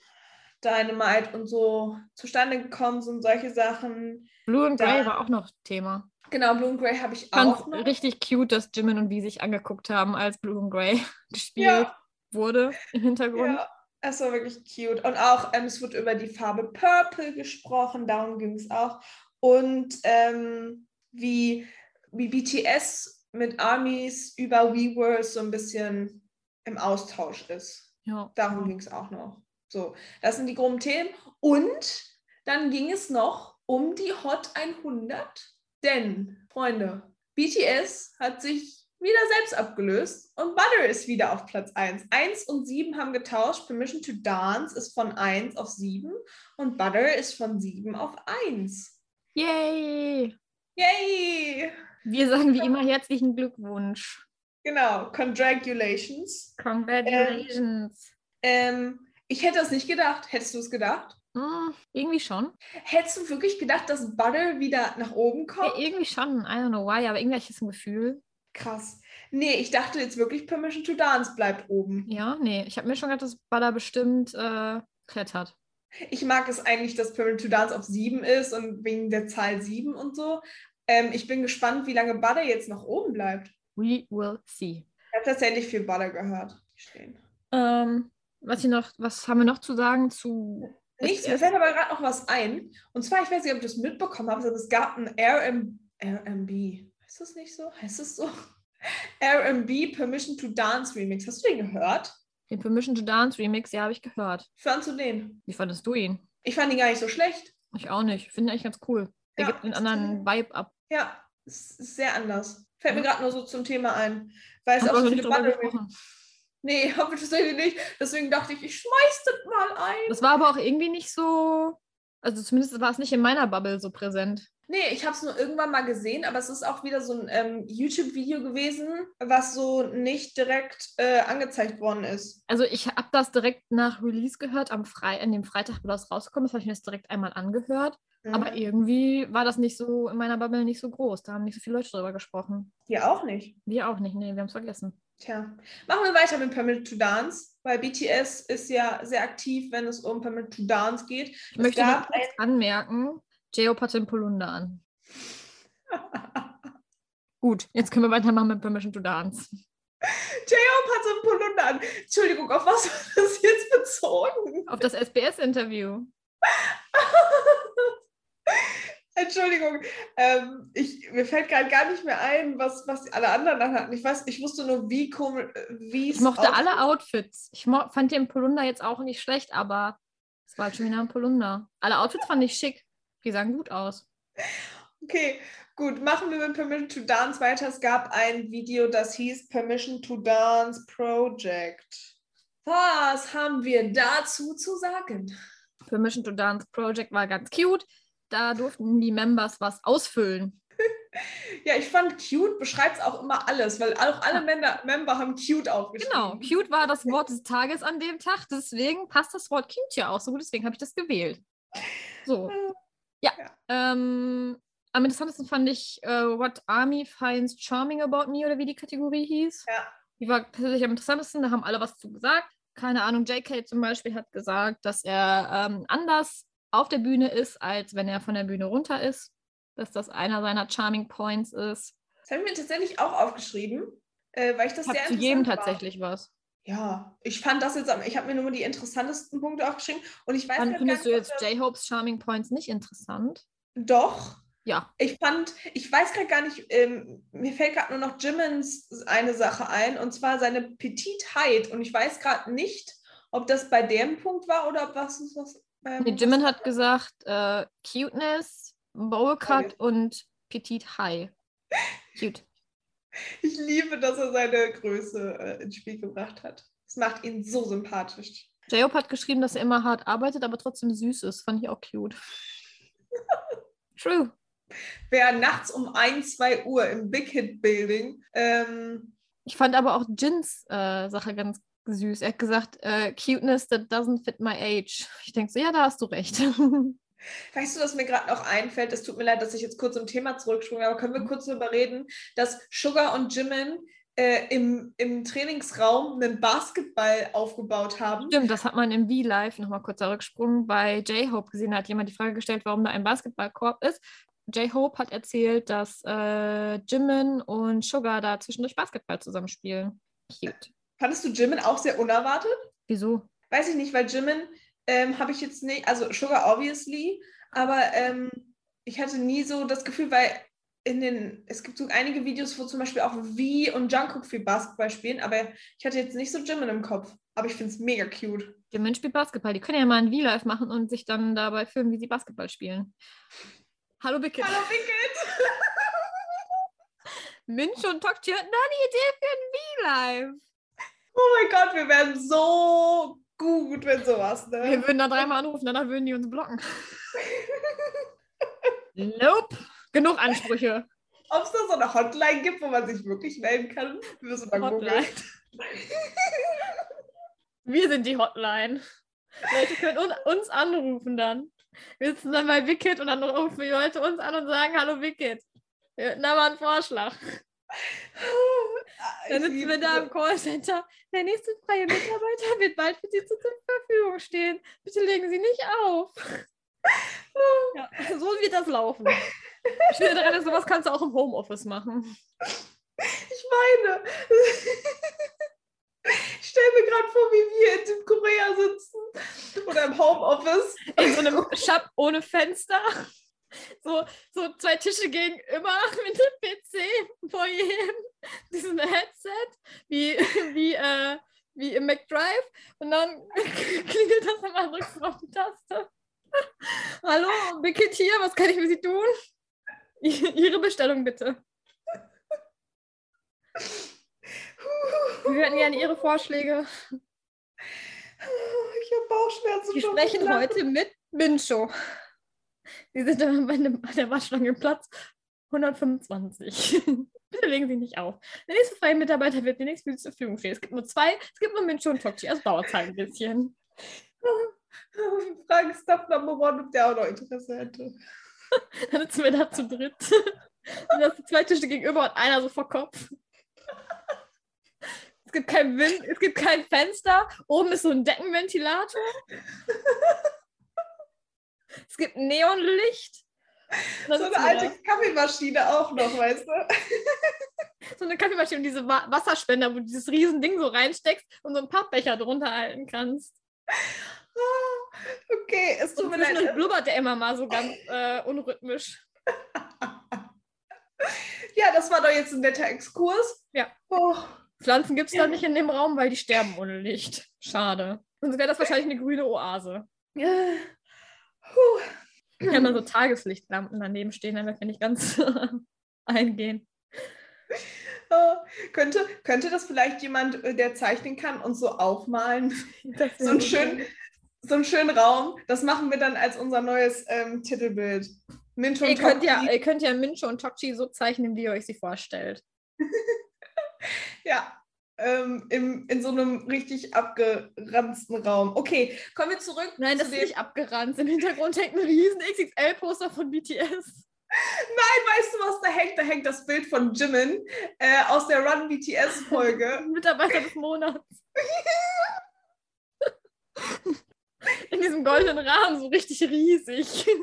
Dynamite und so zustande gekommen sind, solche Sachen. Blue and Grey war auch noch Thema. Genau, Blue and Grey habe ich Ich fand auch noch. richtig cute, dass Jimin und Vi sich angeguckt haben, als Blue and Grey gespielt Ja. wurde im Hintergrund. Ja, es war wirklich cute. Und auch, ähm, es wird über die Farbe Purple gesprochen, darum ging es auch. Und ähm, wie, wie BTS mit Armies über Weverse so ein bisschen im Austausch ist. Ja. Darum ging es auch noch. So, das sind die groben Themen. Und dann ging es noch um die Hot 100. Denn, Freunde, BTS hat sich wieder selbst abgelöst und Butter ist wieder auf Platz 1. 1 und 7 haben getauscht. Permission to Dance ist von 1 auf 7 und Butter ist von 7 auf 1. Yay! Yay! Wir sagen wie immer herzlichen Glückwunsch. Genau, Congratulations. Congratulations. Ähm, ich hätte das nicht gedacht. Hättest du es gedacht? Hm, irgendwie schon. Hättest du wirklich gedacht, dass Butter wieder nach oben Ja, kommt? irgendwie schon. I don't know why, aber irgendwie das ein Gefühl. Krass. Nee, ich dachte jetzt wirklich, Permission to Dance bleibt oben. Ja, nee. Ich habe mir schon gedacht, dass Butter bestimmt äh, klettert. Ich mag es eigentlich, dass Permission to Dance auf 7 ist und wegen der Zahl 7 und so. Ähm, ich bin gespannt, wie lange Butter jetzt noch oben bleibt. We will see. Ich habe tatsächlich viel Butter gehört. Stehen. Ähm, was, noch, was haben wir noch zu sagen zu. Nichts, mir fällt aber gerade noch was ein. Und zwar, ich weiß nicht, ob du das mitbekommen hast, aber es gab ein RM, RMB. Heißt das nicht so? Heißt es so? RMB Permission to Dance Remix. Hast du den gehört? Den Permission to Dance Remix, ja, habe ich gehört. Fandst du den? Wie fandest du ihn? Ich fand ihn gar nicht so schlecht. Ich auch nicht. Finde eigentlich ganz cool. Der Ja, gibt einen anderen Vibe ab. Ja, ist sehr anders. Fällt mir gerade nur so zum Thema ein. Weil es auch so viele Bundle. Nee, haben wir tatsächlich nicht. Deswegen dachte ich, ich schmeiß das mal ein. Das war aber auch irgendwie nicht so, also zumindest war es nicht in meiner Bubble so präsent. Nee, ich habe es nur irgendwann mal gesehen, aber es ist auch wieder so ein ähm, YouTube-Video gewesen, was so nicht direkt äh, angezeigt worden ist. Also ich habe das direkt nach Release gehört, am Fre an dem Freitag, wo das rausgekommen ist, habe ich mir das direkt einmal angehört. Mhm. Aber irgendwie war das nicht so in meiner Bubble nicht so groß. Da haben nicht so viele Leute drüber gesprochen. Hier auch nicht. Wir auch nicht, nee, wir haben es vergessen. Tja, machen wir weiter mit Permit to Dance, weil BTS ist ja sehr aktiv, wenn es um Permit to Dance geht. Ich möchte noch kurz anmerken, hatte einen Polunder an. Gut, jetzt können wir weitermachen mit Permission to Dance. J-Hope hat so einen Polunder an. Entschuldigung, auf was war das jetzt bezogen? Auf das SBS-Interview. Entschuldigung, ähm, ich, mir fällt gerade gar nicht mehr ein, was, was alle anderen dann hatten. Ich weiß, ich wusste nur, wie komisch, wie Ich mochte alle Outfits. Ich fand den Polunder jetzt auch nicht schlecht, aber es war halt schon wieder ein Polunder. Alle Outfits fand ich schick. Die sahen gut aus. Okay, gut, machen wir mit Permission to Dance weiter. Es gab ein Video, das hieß Permission to Dance Project. Was haben wir dazu zu sagen? Permission to Dance Project war ganz cute. Da durften die Members was ausfüllen. Ja, ich fand cute beschreibt es auch immer alles, weil auch alle Member, Member haben cute aufgeschrieben. Genau, cute war das Wort des Tages an dem Tag. Deswegen passt das Wort cute ja auch so gut. Deswegen habe ich das gewählt. So. Ja. Ja. Ähm, am interessantesten fand ich äh, What Army Finds Charming About Me oder wie die Kategorie hieß. Ja. Die war persönlich am interessantesten. Da haben alle was zu gesagt. Keine Ahnung, JK zum Beispiel hat gesagt, dass er ähm, anders auf der Bühne ist, als wenn er von der Bühne runter ist. Dass das einer seiner Charming Points ist. Das habe ich mir tatsächlich auch aufgeschrieben, äh, weil ich das Ich sehr zu jedem war. tatsächlich was. Ja, ich fand das jetzt, ich habe mir nur die interessantesten Punkte aufgeschrieben und ich weiß Wann grad findest du jetzt J-Hopes Charming Points nicht interessant? Doch, Ja. ich fand, ich weiß gerade gar nicht, ähm, mir fällt gerade nur noch Jimmins eine Sache ein und zwar seine Petitheit und ich weiß gerade nicht, ob das bei dem Punkt war oder ob was ist was. Ähm, Nee, Jimin hat gesagt, äh, Cuteness, Bowl Cut Okay. und Petite High. Cute. Ich liebe, dass er seine Größe äh, ins Spiel gebracht hat. Das macht ihn so sympathisch. J-Hope hat geschrieben, dass er immer hart arbeitet, aber trotzdem süß ist. Fand ich auch cute. True. Wer nachts um 1, 2 Uhr im Big Hit Building ähm, Ich fand aber auch Jins äh, Sache ganz süß. Er hat gesagt, äh, Cuteness that doesn't fit my age. Ich denke so, ja, da hast du recht. Weißt du, was mir gerade noch einfällt? Es tut mir leid, dass ich jetzt kurz zum Thema zurückspringe, aber können wir kurz darüber reden, dass Sugar und Jimin äh, im, im Trainingsraum einen Basketball aufgebaut haben? Stimmt, das hat man im V-Live nochmal kurz zurücksprungen bei J-Hope gesehen. Da hat jemand die Frage gestellt, warum da ein Basketballkorb ist. J-Hope hat erzählt, dass äh, Jimin und Sugar da zwischendurch Basketball zusammenspielen. Cute. Fandest du Jimin auch sehr unerwartet? Wieso? Weiß ich nicht, weil Jimin ähm, habe ich jetzt nicht, also Sugar obviously, aber ähm, ich hatte nie so das Gefühl, weil in den, es gibt so einige Videos, wo zum Beispiel auch V und Jungkook viel Basketball spielen, aber ich hatte jetzt nicht so Jimin im Kopf. Aber ich finde es mega cute. Jimin spielt Basketball. Die können ja mal ein V-Live machen und sich dann dabei filmen, wie sie Basketball spielen. Hallo Wicked. Hallo Wicked! Minch und Tokchi hatten da eine Idee für ein V-Live. Oh mein Gott, wir werden so gut, wenn sowas, Wir ne? würden da dreimal anrufen, danach würden die uns blocken. nope. Genug Ansprüche. Ob es da so eine Hotline gibt, wo man sich wirklich melden kann? Wir müssen mal Hotline. Wir sind die Hotline. Leute können un uns anrufen dann. Wir sitzen dann bei Wicked und dann rufen die Leute uns an und sagen, hallo Wicked. Wir hätten mal einen Vorschlag. Dann Ich sitzen wir da im Callcenter. Der nächste freie Mitarbeiter wird bald für Sie zur Verfügung stehen. Bitte legen Sie nicht auf. Ja, so wird das laufen. Ich finde daran, sowas kannst du auch im Homeoffice machen. Ich meine, ich stelle mir gerade vor, wie wir in Südkorea sitzen oder im Homeoffice. In so einem Shop ohne Fenster. So, so zwei Tische gegenüber mit dem PC vor jedem. Diesen Headset, wie, wie, äh, wie im McDrive. Und dann klingelt das immer, drückst du auf die Taste. Hallo, Wicked hier, was kann ich für Sie tun? Ihre Bestellung bitte. Wir hätten gerne Ihre Vorschläge. Ich habe Bauchschmerzen. Wir sprechen heute mit Mincho. Sie sind an der Waschschlange Platz 125. Bitte legen Sie nicht auf. Der nächste freie Mitarbeiter wird demnächst für Sie zur Verfügung stehen. Es gibt nur zwei, es gibt nur Mincho und Tokchi. Also dauert es halt ein bisschen. Fragen Stuff Number One, ob der auch noch Interesse hätte. Dann sitzen wir da zu dritt. Und das sind zwei Tische gegenüber und einer so vor Kopf. Es gibt kein Wind, es gibt kein Fenster. Oben ist so ein Deckenventilator. Es gibt Neonlicht. Und So eine wir da. alte Kaffeemaschine auch noch, weißt du? so eine Kaffeemaschine und diese Wa Wasserspender, wo du dieses riesen Ding so reinsteckst und so einen Pappbecher drunter halten kannst. Okay, es tut Und mir leid. zwischendurch blubbert der immer mal so ganz äh, unrhythmisch. Ja, das war doch jetzt ein netter Exkurs. Ja. Oh, Pflanzen gibt es da nicht in dem Raum, weil die sterben ohne Licht. Schade. Sonst wäre das wahrscheinlich eine grüne Oase. Wir haben da so Tageslichtlampen daneben stehen, damit wir nicht ganz eingehen. Äh, könnte, könnte das vielleicht jemand, äh, der zeichnen kann, uns so aufmalen? So einen schönen, so einen schönen Raum. Das machen wir dann als unser neues ähm, Titelbild. Minch und Ihr könnt, ja, ihr könnt ja Mincho und Tokchi so zeichnen, wie ihr euch sie vorstellt. Ja, ähm, im, in so einem richtig abgeranzten Raum. Okay, kommen wir zurück. Nein, das zu ist nicht abgerannt. Im Hintergrund hängt ein riesen XXL-Poster von BTS. Nein, weißt du, was da hängt? Da hängt das Bild von Jimin äh, aus der Run BTS-Folge. Mitarbeiter des Monats. In diesem goldenen Rahmen, so richtig riesig.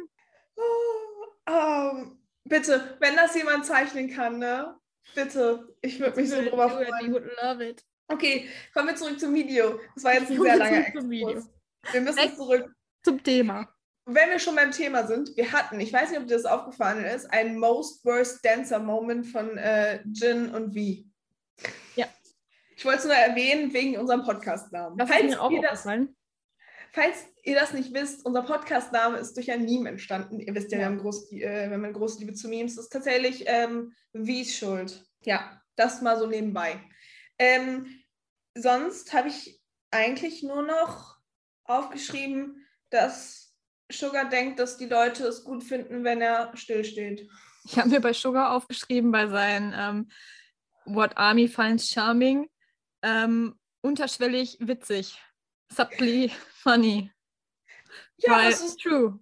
Ähm, bitte, wenn das jemand zeichnen kann, ne? Bitte, ich würde mich so drüber freuen. would love it. Okay, kommen wir zurück zum Video. Das war jetzt ein sehr langer. Exkurs. Wir müssen Weg. zurück. Zum Thema. Wenn wir schon beim Thema sind, wir hatten, ich weiß nicht, ob dir das aufgefallen ist, einen Most Worst Dancer Moment von äh, Jin und V. Ja. Ich wollte es nur erwähnen wegen unserem Podcast-Namen. Das ist Falls mir auch aufgefallen. Falls ihr das nicht wisst, unser Podcast-Name ist durch ein Meme entstanden. Ihr wisst ja, wir Ja. haben, groß, äh, wir eine große Liebe zu Memes. Das ist tatsächlich ähm, Wies Schuld. Ja, das mal so nebenbei. Ähm, sonst habe ich eigentlich nur noch aufgeschrieben, dass Sugar denkt, dass die Leute es gut finden, wenn er stillsteht. Ich habe mir bei Sugar aufgeschrieben, bei seinen ähm, What Army finds charming, ähm, unterschwellig witzig. Subtly funny. Ja, Weil das ist true.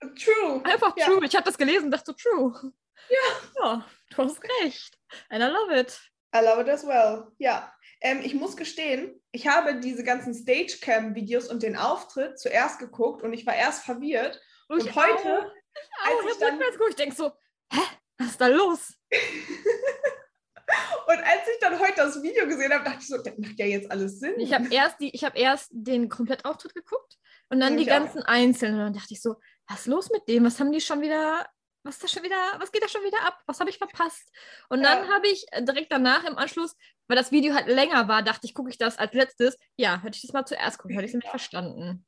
true. Einfach Ja. true. Ich habe das gelesen und dachte true. Ja. Ja, du hast recht. And I love it. I love it as well. Ja, ähm, ich muss gestehen, ich habe diese ganzen Stagecam-Videos und den Auftritt zuerst geguckt und ich war erst verwirrt. Und ich heute, auch. als ich ich habe dann- rückwärts geguckt. Ich denke so, hä? Was ist da los? Und als ich dann heute das Video gesehen habe, dachte ich so, das macht ja jetzt alles Sinn. Ich habe erst, die- ich hab erst den Komplettauftritt geguckt und dann Ja, die ich auch. ganzen Einzelnen. Und dann dachte ich so, was ist los mit dem? Was haben die schon wieder, was da schon wieder, was geht da schon wieder ab? Was habe ich verpasst? Und Ja. dann habe ich äh, direkt danach im Anschluss, weil das Video halt länger war, dachte ich, gucke ich das als letztes. Ja, hätte ich das mal zuerst gucken, hätte ich es nicht verstanden.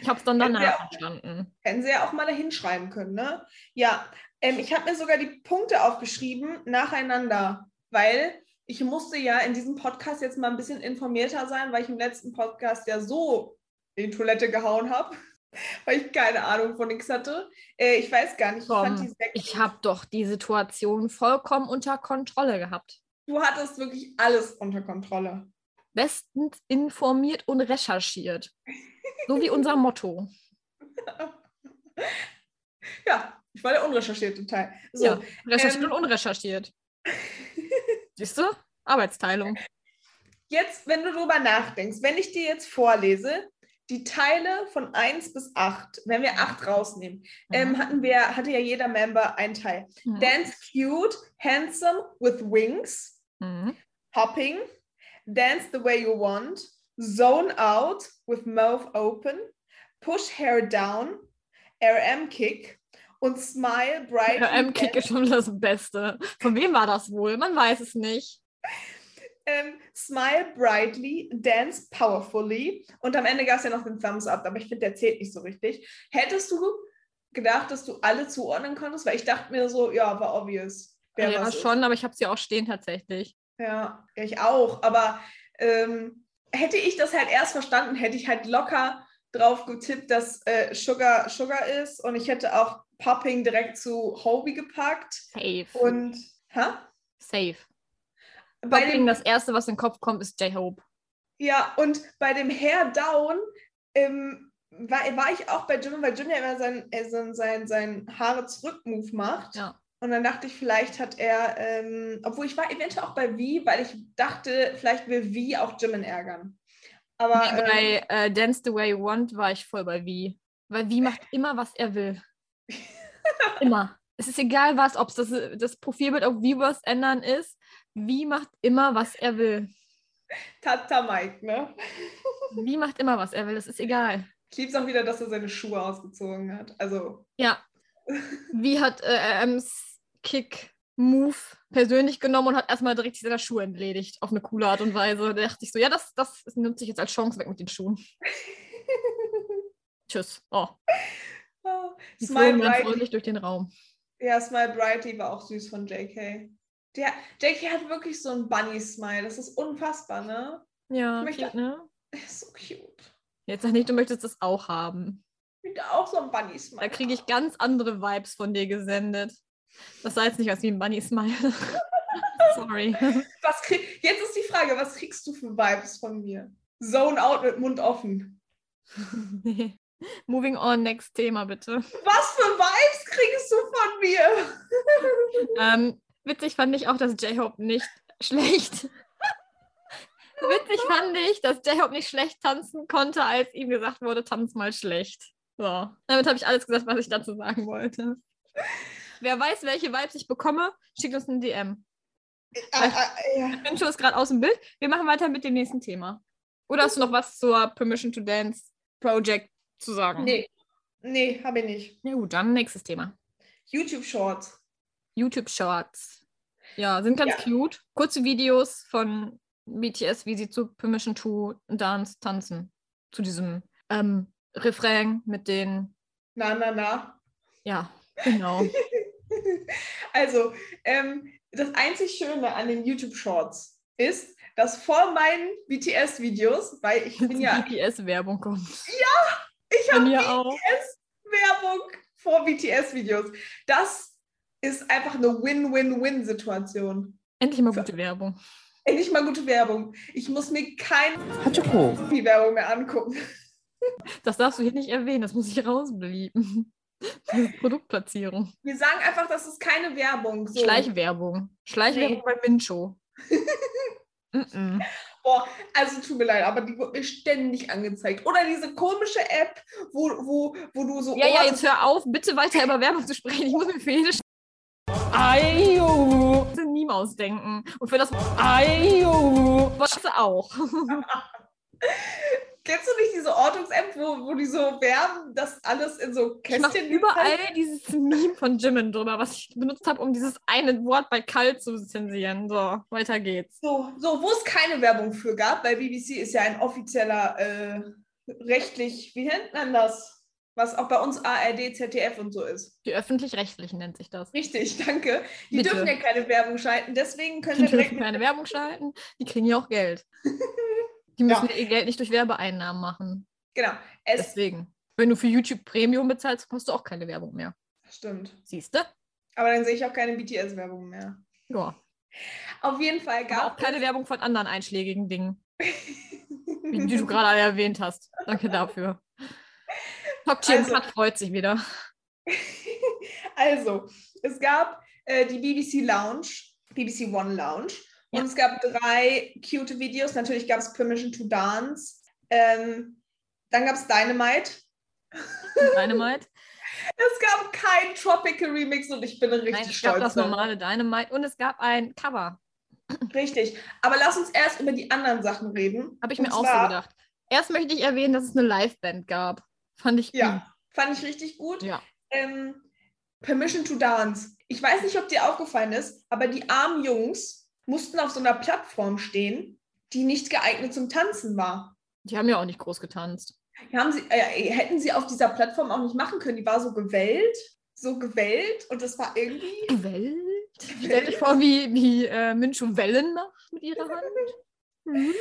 Ich habe es dann danach auch- verstanden. Hätten sie ja auch mal da hinschreiben können, ne? Ja, ähm, ich habe mir sogar die Punkte aufgeschrieben nacheinander, weil ich musste ja in diesem Podcast jetzt mal ein bisschen informierter sein, weil ich im letzten Podcast ja so in die Toilette gehauen habe, weil ich keine Ahnung von nichts hatte. Äh, ich weiß gar nicht, ich Komm, sehr ich habe doch die Situation vollkommen unter Kontrolle gehabt. Du hattest wirklich alles unter Kontrolle. Bestens informiert und recherchiert. So wie unser Motto. Ja, ich war der unrecherchierte Teil. So, Ja, recherchiert ähm, und unrecherchiert. Siehst du? Arbeitsteilung. jetzt, wenn du drüber nachdenkst, wenn ich dir jetzt vorlese, die Teile von 1 bis 8, wenn wir 8 rausnehmen, ähm, hatten wir, hatte ja jeder Member einen Teil. Mhm. Dance cute, handsome with wings, Mhm. hopping, dance the way you want, zone out with mouth open, push hair down, RM kick und smile bright. RM-Kick ist schon das Beste. Von wem war das wohl? Man weiß es nicht. Ähm, smile brightly, dance powerfully. Und am Ende gab es ja noch den Thumbs up, aber ich finde, der zählt nicht so richtig. Hättest du gedacht, dass du alle zuordnen konntest? Weil ich dachte mir so, ja, war obvious. wer ja, was ist. schon, aber ich habe sie auch stehen tatsächlich. Ja, ja, ich auch. Aber ähm, hätte ich das halt erst verstanden, hätte ich halt locker drauf getippt, dass äh, Sugar Sugar ist und ich hätte auch Popping direkt zu Hobie gepackt Safe. und ha? Safe. Bei Popping, dem, das erste, was in den Kopf kommt, ist J-Hope. ja, und bei dem Hair Down ähm, war, war ich auch bei Jim, weil Jim ja immer sein, äh, sein, sein, sein Haare zurück-Move macht. Ja. Und dann dachte ich, vielleicht hat er, ähm, obwohl ich war eventuell auch bei V, weil ich dachte, vielleicht will V auch Jimin ärgern. Aber ähm, bei äh, Dance the Way You Want war ich voll bei V. Weil V macht immer, was er will. immer. Es ist egal was, ob es das, das Profilbild auf Viewers ändern ist. V macht immer, was er will. Tata Mike, ne? V macht immer, was er will. Es ist egal. Ich liebe es auch wieder, dass er seine Schuhe ausgezogen hat. Also, Ja. V hat äh, RMs Kick-Move persönlich genommen und hat erstmal direkt seine Schuhe entledigt. Auf eine coole Art und Weise. Da dachte ich so, ja, das, das nutze ich jetzt als Chance weg mit den Schuhen. Tschüss. Oh. oh, Die Smile dann fröhlich durch den Raum. Ja, Smile Brighty war auch süß von JK. Der, JK hat wirklich so einen Bunny-Smile. Das ist unfassbar, ne? Ja, Ich möchte- cute, ne? Ist so cute. Jetzt sag nicht, du möchtest das auch haben. Ich auch so einen Bunny-Smile. Da kriege ich ganz andere Vibes von dir gesendet. Das sah jetzt nicht aus wie ein Bunny-Smile. Sorry. Was krieg, jetzt ist die Frage, was kriegst du für Vibes von mir? Zone out mit Mund offen. nee. Moving on, next Thema bitte. Was für Vibes kriegst du von mir? Ähm, witzig fand ich auch, dass J-Hope nicht schlecht. witzig fand ich, dass J-Hope nicht schlecht tanzen konnte, als ihm gesagt wurde, tanz mal schlecht. So. Damit habe ich alles gesagt, was ich dazu sagen wollte. Wer weiß, welche Vibes ich bekomme, schickt uns ein DM. Ah, ah, ja. Ist gerade aus dem Bild. Wir machen weiter mit dem nächsten Thema. Oder hast du noch was zur Permission to Dance Project zu sagen? Nee, nee, habe ich nicht. Ja gut, dann nächstes Thema. YouTube Shorts. YouTube Shorts. Ja, sind ganz Ja. cute. Kurze Videos von BTS, wie sie zu Permission to Dance tanzen. Zu diesem ähm, Refrain mit den, Na, na, na. ja, genau. also, ähm, das einzig Schöne an den YouTube-Shorts ist, dass vor meinen BTS-Videos, weil ich bin ja. BTS-Werbung kommt. Ja, ich habe BTS-Werbung vor BTS-Videos. Das ist einfach eine Win-Win-Win-Situation. Endlich mal gute Werbung. Endlich mal gute Werbung. Ich muss mir keine Werbung mehr angucken. Das darfst du hier nicht erwähnen, das muss ich rausblieben. Produktplatzierung. Wir sagen einfach, das ist keine Werbung. So. Schleichwerbung. Schleichwerbung Nee. bei Mincho. mm -mm. Boah, also tut mir leid, aber die wird mir ständig angezeigt. Oder diese komische App, wo, wo, wo du so. Ja, ja, jetzt hör auf, bitte weiter über Werbung zu sprechen. Ich muss mir für jede Sch Ayo. ein Meme ausdenken. Und für das Ayo. Was auch. Kennst du nicht diese Ortungs-App, wo, wo die so werben, dass alles in so Ich Kästchen überall dieses Meme von Jimin drüber, was ich benutzt habe, um dieses eine Wort bei Kalt zu zensieren. So, weiter geht's. So, so, wo es keine Werbung für gab, weil BBC ist ja ein offizieller, äh, rechtlich, wie nennt man das? Was auch bei uns ARD, ZDF und so ist. Die öffentlich-rechtlichen nennt sich das. Richtig, danke. Die Bitte. dürfen ja keine Werbung schalten, deswegen können Die wir direkt dürfen keine Werbung schalten, die kriegen ja auch Geld. Die müssen ihr Geld nicht durch Werbeeinnahmen machen. Genau. Es Deswegen. Wenn du für YouTube Premium bezahlst, hast du auch keine Werbung mehr. stimmt. Siehst du? Aber dann sehe ich auch keine BTS-Werbung mehr. Ja. Auf jeden Fall Aber gab auch keine Werbung von anderen einschlägigen Dingen, wie die du gerade erwähnt hast. Danke dafür. Tokchen Also- Cut freut sich wieder. also, es gab äh, die BBC Lounge, BBC One Lounge. Und es gab drei cute Videos. Natürlich gab es Permission to Dance. Ähm, dann gab es Dynamite. Dynamite. Es gab kein Tropical Remix und ich bin richtig Nein, es stolz. gab das normale Dynamite und es gab ein Cover. Richtig. Aber lass uns erst über die anderen Sachen reden. Habe ich Und mir auch so gedacht. Erst möchte ich erwähnen, dass es eine Liveband gab. Fand ich Ja, fand ich richtig gut. gut. Ja. Ähm, Permission to Dance. Ich weiß nicht, ob dir aufgefallen ist, aber die armen Jungs mussten auf so einer Plattform stehen, die nicht geeignet zum Tanzen war. Die haben ja auch nicht groß getanzt. Sie, äh, hätten sie auf dieser Plattform auch nicht machen können. Die war so gewellt, so gewellt und das war irgendwie. Welt? Stell dich vor, wie, wie äh, Minchu Wellen macht mit ihrer Hand.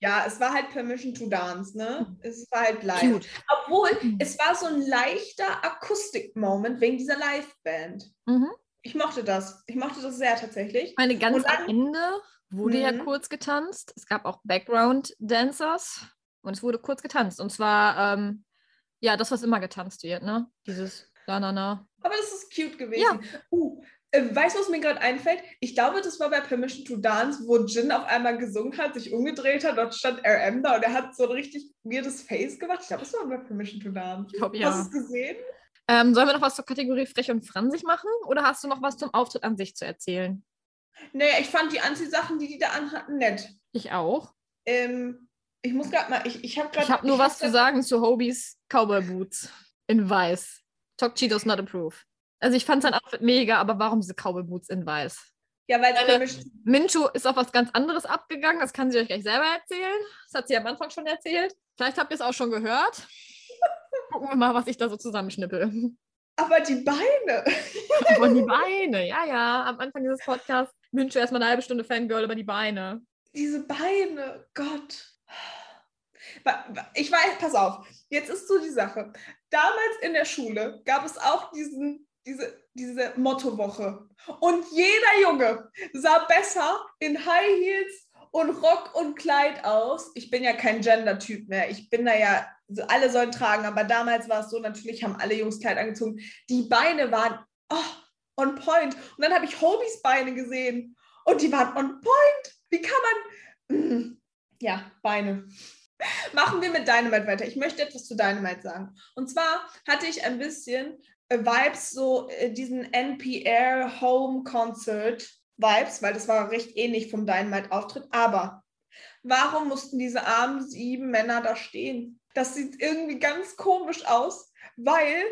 Ja, es war halt Permission to Dance, ne? Es war halt live. Cute. Obwohl, Mhm. es war so ein leichter Akustik-Moment wegen dieser Live-Band. Mhm. Ich mochte das. Ich mochte das sehr tatsächlich. Ich meine, ganz dann- am Ende wurde ja Mhm. kurz getanzt. Es gab auch Background-Dancers und es wurde kurz getanzt. Und zwar, ähm, ja, das, was immer getanzt wird, ne? Dieses na na na. Aber das ist cute gewesen. Uh, äh, weißt du, was mir gerade einfällt? Ich glaube, das war bei Permission to Dance, wo Jin auf einmal gesungen hat, sich umgedreht hat, dort stand RM da und er hat so ein richtig weirdes Face gemacht. Ich glaube, das war bei Permission to Dance. Ich glaube, Hast ja. du es gesehen? Ähm, sollen wir noch was zur Kategorie frech und fransig machen? Oder hast du noch was zum Auftritt an sich zu erzählen? Naja, ich fand die Anziehsachen, die die da anhatten, nett. Ich auch. Ähm, ich muss gerade mal, ich, ich habe gerade. Ich habe nur was zu sagen zu Hobies Cowboy Boots in weiß. Tokchi does not approve. Also ich fand sein Outfit mega, aber warum diese Cowboy Boots in weiß? Ja, weil Permission Minchu ist auf was ganz anderes abgegangen, das kann sie euch gleich selber erzählen. Das hat sie am Anfang schon erzählt. Vielleicht habt ihr es auch schon gehört. Gucken wir mal, was ich da so zusammenschnippel. Aber die Beine. Und die Beine, ja, ja. Am Anfang dieses Podcasts Minchu erstmal eine halbe Stunde Fangirl über die Beine. Diese Beine. Gott. Ich weiß, pass auf, jetzt ist so die Sache. Damals in der Schule gab es auch diesen, diese, diese Mottowoche. Und jeder Junge sah besser in High Heels und Rock und Kleid aus. Ich bin ja kein Gender-Typ mehr. Ich bin da ja, alle sollen tragen, aber damals war es so, natürlich haben alle Jungs Kleid angezogen. Die Beine waren oh, on point. Und dann habe ich Hobies Beine gesehen und die waren on point. Wie kann man. Mm, Ja, Beine. Machen wir mit Dynamite weiter. Ich möchte etwas zu Dynamite sagen. Und zwar hatte ich ein bisschen äh, Vibes, so äh, diesen NPR Home Concert Vibes, weil das war recht ähnlich vom Dynamite-Auftritt. Aber warum mussten diese armen sieben Männer da stehen? Das sieht irgendwie ganz komisch aus, weil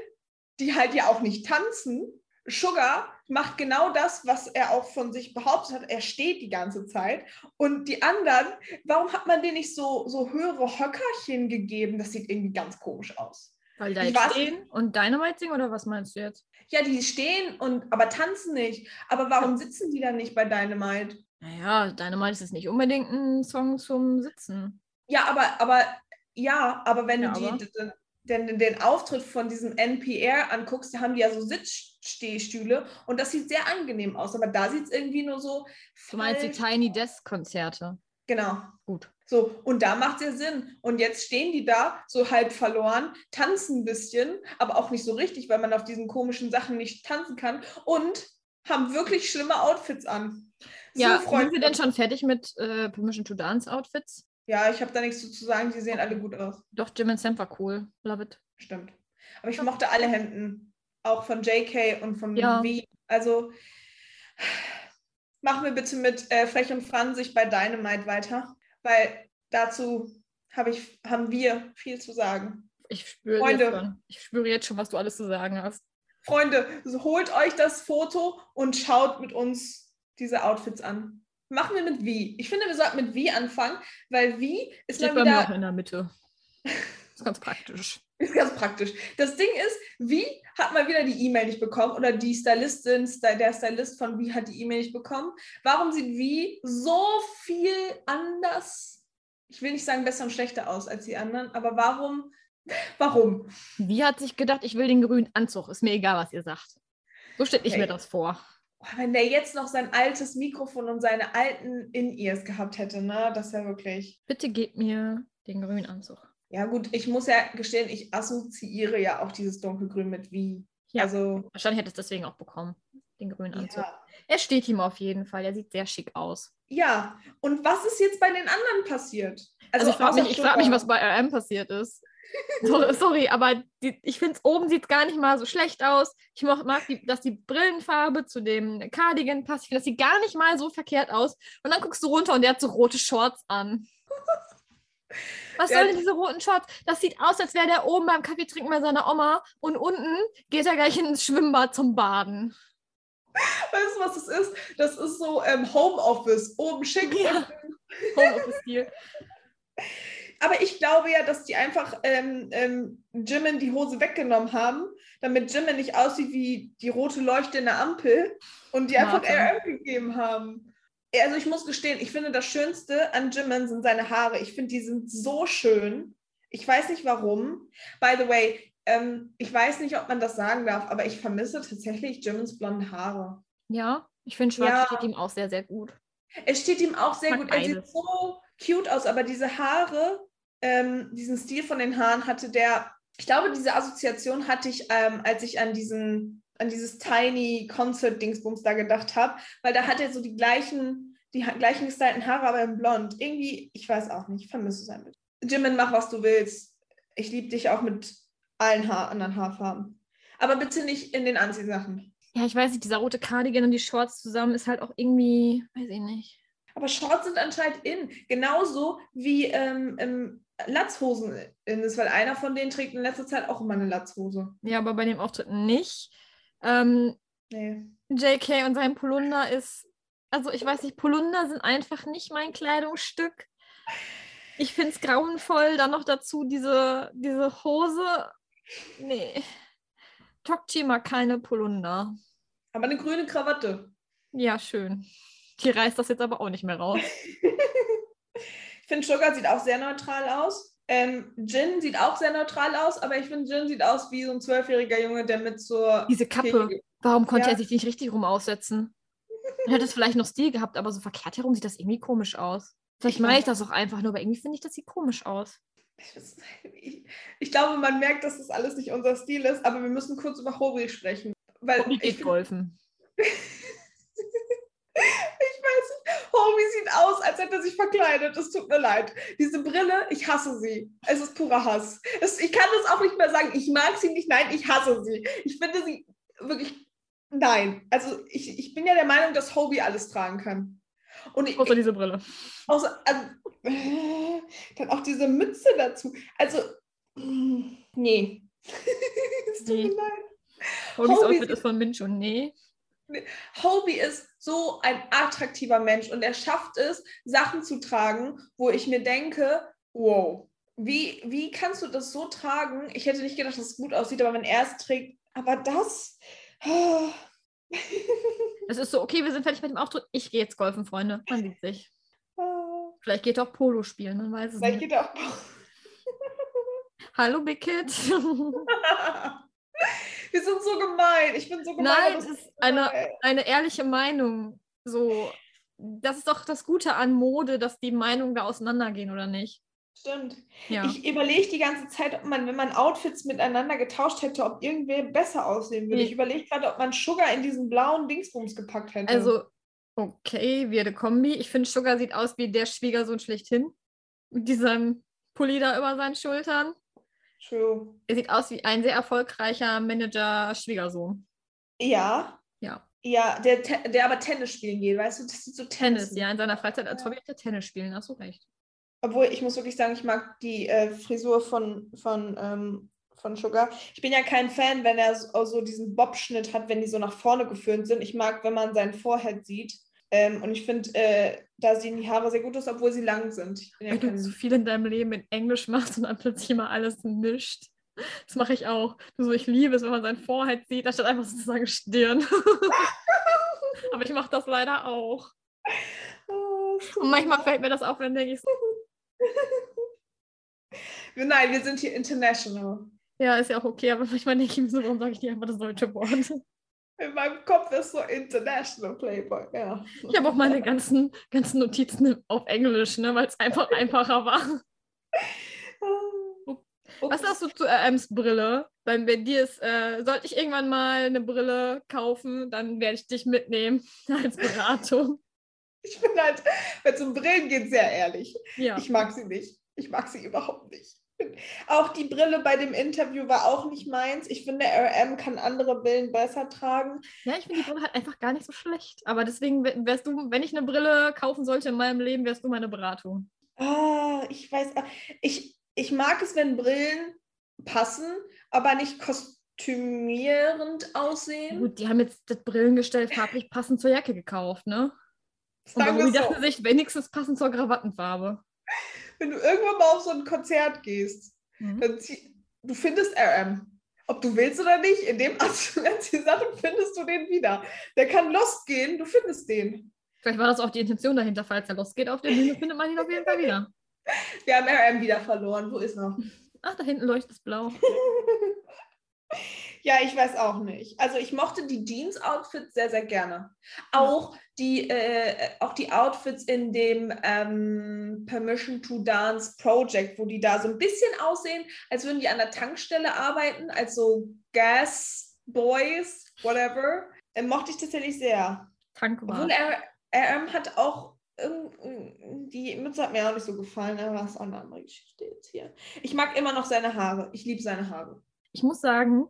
die halt ja auch nicht tanzen. Sugar macht genau das, was er auch von sich behauptet hat. Er steht die ganze Zeit. Und die anderen, warum hat man denen nicht so, so höhere Höckerchen gegeben? Das sieht irgendwie ganz komisch aus. Weil da jetzt stehen und Dynamite singen oder was meinst du jetzt? Ja, die stehen und aber tanzen nicht. Aber warum sitzen die dann nicht bei Dynamite? Naja, Dynamite ist jetzt nicht unbedingt ein Song zum Sitzen. Ja, aber, aber ja, aber wenn Ja, du aber? die, den, den, den Auftritt von diesem NPR anguckst, da haben die ja so Sitzstehstühle und das sieht sehr angenehm aus. Aber da sieht es irgendwie nur so. Du meinst die Tiny Desk Konzerte. Genau. Gut. So, und da macht es ja Sinn. Und jetzt stehen die da so halb verloren, tanzen ein bisschen, aber auch nicht so richtig, weil man auf diesen komischen Sachen nicht tanzen kann und haben wirklich schlimme Outfits an. So, Ja, sind wir denn schon fertig mit äh, Permission to Dance Outfits? Ja, ich habe da nichts zu sagen, die sehen alle gut aus. Doch, Jim and Sam war cool. Love it. Stimmt. Aber ich mochte alle Hemden. Auch von JK und von Ja. V. Also machen wir bitte mit äh, Frech und Franzig bei Dynamite weiter, weil dazu hab ich, haben wir viel zu sagen. Ich spüre Freunde. jetzt schon. Ich spüre jetzt schon, was du alles zu sagen hast. Freunde, so holt euch das Foto und schaut mit uns diese Outfits an. Machen wir mit wie. Ich finde, wir sollten mit wie anfangen, weil wie ist Steht mal bei mir auch wieder in der Mitte. ist ganz praktisch. ist ganz praktisch. Das Ding ist, wie hat mal wieder die E-Mail nicht bekommen oder die Stylistin, Sty- der Stylist von wie hat die E-Mail nicht bekommen. Warum sieht wie so viel anders? Ich will nicht sagen besser und schlechter aus als die anderen, aber warum? Warum? Wie hat sich gedacht, ich will den grünen Anzug? Ist mir egal, was ihr sagt. So stelle ich Okay. mir das vor. Oh, wenn der jetzt noch sein altes Mikrofon und seine alten In-Ears gehabt hätte, ne? Das wäre wirklich. Bitte gebt mir den grünen Anzug. Ja, gut, ich muss ja gestehen, ich assoziiere ja auch dieses Dunkelgrün mit wie. Ja. Also, Wahrscheinlich hätte es deswegen auch bekommen. Den grünen Anzug. ja. Er steht ihm auf jeden Fall. Er sieht sehr schick aus. ja. Und was ist jetzt bei den anderen passiert? Also, ich frage mich, ich frag mich, was bei RM passiert ist. So, sorry, aber die, ich finde, oben sieht es gar nicht mal so schlecht aus. Ich mag, mag die, dass die Brillenfarbe zu dem Cardigan passt. Ich finde, das sieht gar nicht mal so verkehrt aus. Und dann guckst du runter und der hat so rote Shorts an. Was Ja, soll denn diese roten Shorts? Das sieht aus, als wäre der oben beim Kaffee trinken bei seiner Oma und unten geht er gleich ins Schwimmbad zum Baden. Weißt du, was das ist? Das ist so ähm, Homeoffice, oben schick. Ja. Homeoffice-Stil. Aber ich glaube ja, dass die einfach ähm, ähm, Jimin die Hose weggenommen haben, damit Jimin nicht aussieht wie die rote Leuchte in der Ampel und die einfach. RM gegeben haben. Also ich muss gestehen, ich finde das Schönste an Jimin sind seine Haare. Ich finde, die sind so schön. Ich weiß nicht warum. By the way, ähm, ich weiß nicht, ob man das sagen darf, aber ich vermisse tatsächlich Jimins blonde Haare. Ja, ich finde Schwarz Ja. steht ihm auch sehr, sehr gut. Es steht ihm auch sehr gut. Er sieht so cute aus, aber diese Haare, ähm, diesen Stil von den Haaren hatte der, ich glaube, diese Assoziation hatte ich, ähm, als ich an diesen, an dieses Tiny Concert Dingsbums da gedacht habe, weil da hat er so die gleichen, die gleichen gestylten Haare, aber in blond. Irgendwie, ich weiß auch nicht, ich vermisse es ein bisschen. Jimin, mach was du willst. Ich liebe dich auch mit allen Haar anderen Haarfarben. Aber bitte nicht in den Anziehsachen. Ja, ich weiß nicht, dieser rote Cardigan und die Shorts zusammen ist halt auch irgendwie, weiß ich nicht. Aber Shorts sind anscheinend in. Genauso wie ähm, ähm, Latzhosen in ist, weil einer von denen trägt in letzter Zeit auch immer eine Latzhose. Ja, aber bei dem Auftritt nicht. Ähm, Nee. JK und sein Polunder ist, also ich weiß nicht, Polunder sind einfach nicht mein Kleidungsstück. Ich finde es grauenvoll. Dann noch dazu diese, diese Hose. Nee. Tokchi mag keine Polunder. Aber eine grüne Krawatte. Ja, schön. Die reißt das jetzt aber auch nicht mehr raus. Ich finde, Sugar sieht auch sehr neutral aus. Ähm, Jin sieht auch sehr neutral aus, aber ich finde, Jin sieht aus wie so ein zwölfjähriger Junge, der mit zur Diese Kappe. Kirche. Warum konnte Ja. er sich nicht richtig rum aussetzen? Dann hätte es vielleicht noch Stil gehabt, aber so verkehrt herum sieht das irgendwie komisch aus. Vielleicht Ich meine ich das auch einfach nur, aber irgendwie finde ich, das sieht komisch aus. Ich, ich glaube, man merkt, dass das alles nicht unser Stil ist, aber wir müssen kurz über Hori sprechen. Weil ich, geht golfen. ich weiß nicht, Hori sieht aus, als hätte er sich verkleidet. Es tut mir leid. Diese Brille, ich hasse sie. Es ist purer Hass. Es, ich kann das auch nicht mehr sagen. Ich mag sie nicht. Nein, ich hasse sie. Ich finde sie wirklich. Nein. Also ich, ich bin ja der Meinung, dass Hobie alles tragen kann. Und ich, Außer diese Brille. Außer, also, äh, dann auch diese Mütze dazu. Also, nee. es tut Nee. mir leid. Hobby Outfit ist von Minch und nee. Hobie ist so ein attraktiver Mensch und er schafft es, Sachen zu tragen, wo ich mir denke, wow, wie, wie kannst du das so tragen? Ich hätte nicht gedacht, dass es gut aussieht, aber wenn er es trägt, aber das. ah. Es ist so, okay, wir sind fertig mit dem Auftritt. Ich gehe jetzt golfen, Freunde. Man sieht sich. Ah. Vielleicht geht er auch Polo spielen, man weiß es Vielleicht nicht. geht er auch. Hallo, Big Kid. Wir sind so gemein. Ich bin so gemein. Nein, es ist eine, eine ehrliche Meinung. So, das ist doch das Gute an Mode, dass die Meinungen da auseinandergehen, oder nicht? Stimmt. Ja. Ich überlege die ganze Zeit, ob man, wenn man Outfits miteinander getauscht hätte, ob irgendwer besser aussehen würde. Nee. Ich überlege gerade, ob man Sugar in diesen blauen Dingsbums gepackt hätte. Also, okay, weirde Kombi. Ich finde, Sugar sieht aus wie der Schwiegersohn schlechthin. Mit diesem Pulli da über seinen Schultern. True. Er sieht aus wie ein sehr erfolgreicher Manager-Schwiegersohn. Ja. Ja. Ja, der, der aber Tennis spielen geht, weißt du? Das sieht so Tennis. Tennis, ja, in seiner Freizeit als Ja. Hobby er Tennis spielen, hast du recht. Obwohl, ich muss wirklich sagen, ich mag die äh, Frisur von, von, ähm, von Sugar. Ich bin ja kein Fan, wenn er so, so diesen Bob-Schnitt hat, wenn die so nach vorne geführt sind. Ich mag, wenn man seinen Forehead sieht. Ähm, und ich finde, äh, da sehen die Haare sehr gut aus, obwohl sie lang sind. Ja Weil du so viel in deinem Leben in Englisch machst und dann plötzlich immer alles mischt. Das mache ich auch. So, ich liebe es, wenn man sein Vorhalt sieht, anstatt einfach sozusagen Stirn. Aber ich mache das leider auch. Oh, Und manchmal fällt mir das auf, wenn denke ich so, Nein, wir sind hier international. ja, ist ja auch okay, aber manchmal denke ich mir so, warum sage ich nicht einfach das deutsche Wort? In meinem Kopf ist so international Playboy. Ja. Ich habe auch meine ganzen, ganzen Notizen auf Englisch, ne, weil es einfach einfacher war. Was sagst du zu RMs Brille? Weil bei dir ist, äh, sollte ich irgendwann mal eine Brille kaufen, dann werde ich dich mitnehmen als Beratung. Ich bin halt, wenn es um Brillen geht, sehr ehrlich. Ja. Ich mag sie nicht. Ich mag sie überhaupt nicht. Auch die Brille bei dem Interview war auch nicht meins. Ich finde, RM kann andere Brillen besser tragen. Ja, ich finde die Brille halt einfach gar nicht so schlecht. Aber deswegen wär- wärst du, wenn ich eine Brille kaufen sollte in meinem Leben, wärst du meine Beratung. Ah, ich weiß, ah, ich, ich mag es, wenn Brillen passen, aber nicht kostümierend aussehen. Gut, die haben jetzt das Brillengestell farblich passend zur Jacke gekauft, ne? Und wir so. dachte sich, wenigstens passend zur Krawattenfarbe. Wenn du irgendwann mal auf so ein Konzert gehst, Mhm. dann zieh, du findest RM. Ob du willst oder nicht, in dem Anzug, als die Sachen findest du den wieder. Der kann lost gehen, du findest den. Vielleicht war das auch die Intention dahinter, falls er losgeht auf der Bühne, findet man ihn auf jeden Fall wieder. Wir haben RM wieder verloren. Wo ist er? Ach, da hinten leuchtet es blau. Ja, ich weiß auch nicht. Also ich mochte die Jeans-Outfits sehr, sehr gerne. Auch die, äh, auch die Outfits in dem ähm, Permission to Dance Project, wo die da so ein bisschen aussehen, als würden die an der Tankstelle arbeiten, als so Gas Boys, whatever. Äh, mochte ich tatsächlich sehr. Tankwart. Er, er hat auch die Mütze hat mir auch nicht so gefallen, aber das ist auch eine andere Geschichte jetzt hier. Ich mag immer noch seine Haare. Ich liebe seine Haare. Ich muss sagen,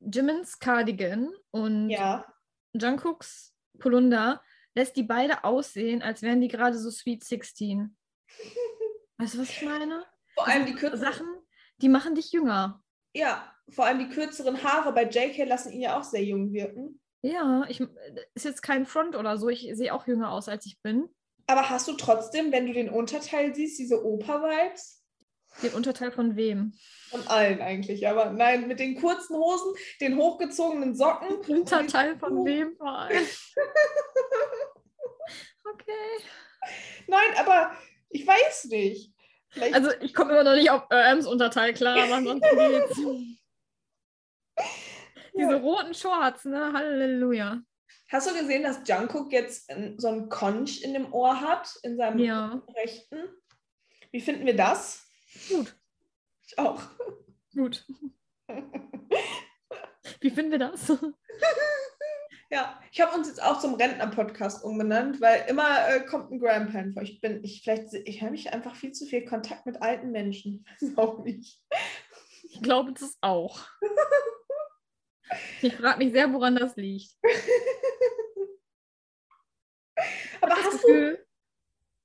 Jimmins Cardigan und Ja. Jungkooks Polunder lässt die beide aussehen, als wären die gerade so Sweet 16. Weißt du, was ich meine? Vor allem die kürzeren Sachen, die machen dich jünger. Ja, vor allem die kürzeren Haare bei JK lassen ihn ja auch sehr jung wirken. Ja, ich, ist jetzt kein Front oder so. Ich sehe auch jünger aus, als ich bin. Aber hast du trotzdem, wenn du den Unterteil siehst, diese Oper-Vibes? Den Unterteil von wem? Von allen eigentlich, aber nein, mit den kurzen Hosen, den hochgezogenen Socken. Unterteil von wem vor allem? Okay. Nein, aber ich weiß nicht. Vielleicht, Also ich komme immer noch nicht auf RMs Unterteil klar, aber ansonsten geht's. Diese roten Shorts, ne? Halleluja. hast du gesehen, dass Jungkook jetzt so ein Conch in dem Ohr hat, in seinem Ja, rechten? Wie finden wir das? Gut, Ich auch. gut. Wie finden wir das? Ja, ich habe uns jetzt auch zum Rentner-Podcast umbenannt, weil immer äh, kommt ein Grandpan vor. Ich bin, ich vielleicht, ich habe mich einfach viel zu viel Kontakt mit alten Menschen. Weiß auch nicht. Ich glaube das auch. Ich frage mich sehr, woran das liegt. Aber hast du, Gefühl,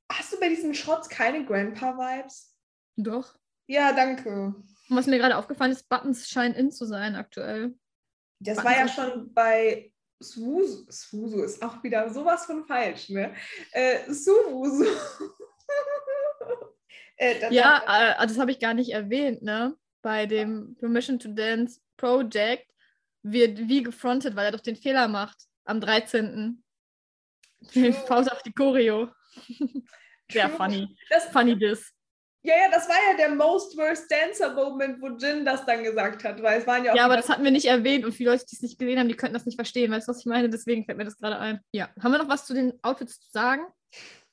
hast du bei diesen Shots keine Grandpa-Vibes? Doch. Ja, danke. Und was mir gerade aufgefallen ist, Buttons scheinen in zu sein aktuell. Das war ja schon bei Swuzu. Swuzu ist auch wieder sowas von falsch, ne? Äh, Suwusu. äh, Ja, äh, das habe ich gar nicht erwähnt, ne? Bei dem Permission to Dance Project wird wie gefrontet, weil er doch den Fehler macht am 13. True. Pause auf die Choreo. Sehr funny. Das, Funny this. Ja, ja, das war ja der Most Worst Dancer Moment, wo Jin das dann gesagt hat, weil es waren ja auch Ja, aber das hatten wir nicht erwähnt und viele Leute, die es nicht gesehen haben, die könnten das nicht verstehen. Weißt du, was ich meine? Deswegen fällt mir das gerade ein. Ja. Haben wir noch was zu den Outfits zu sagen?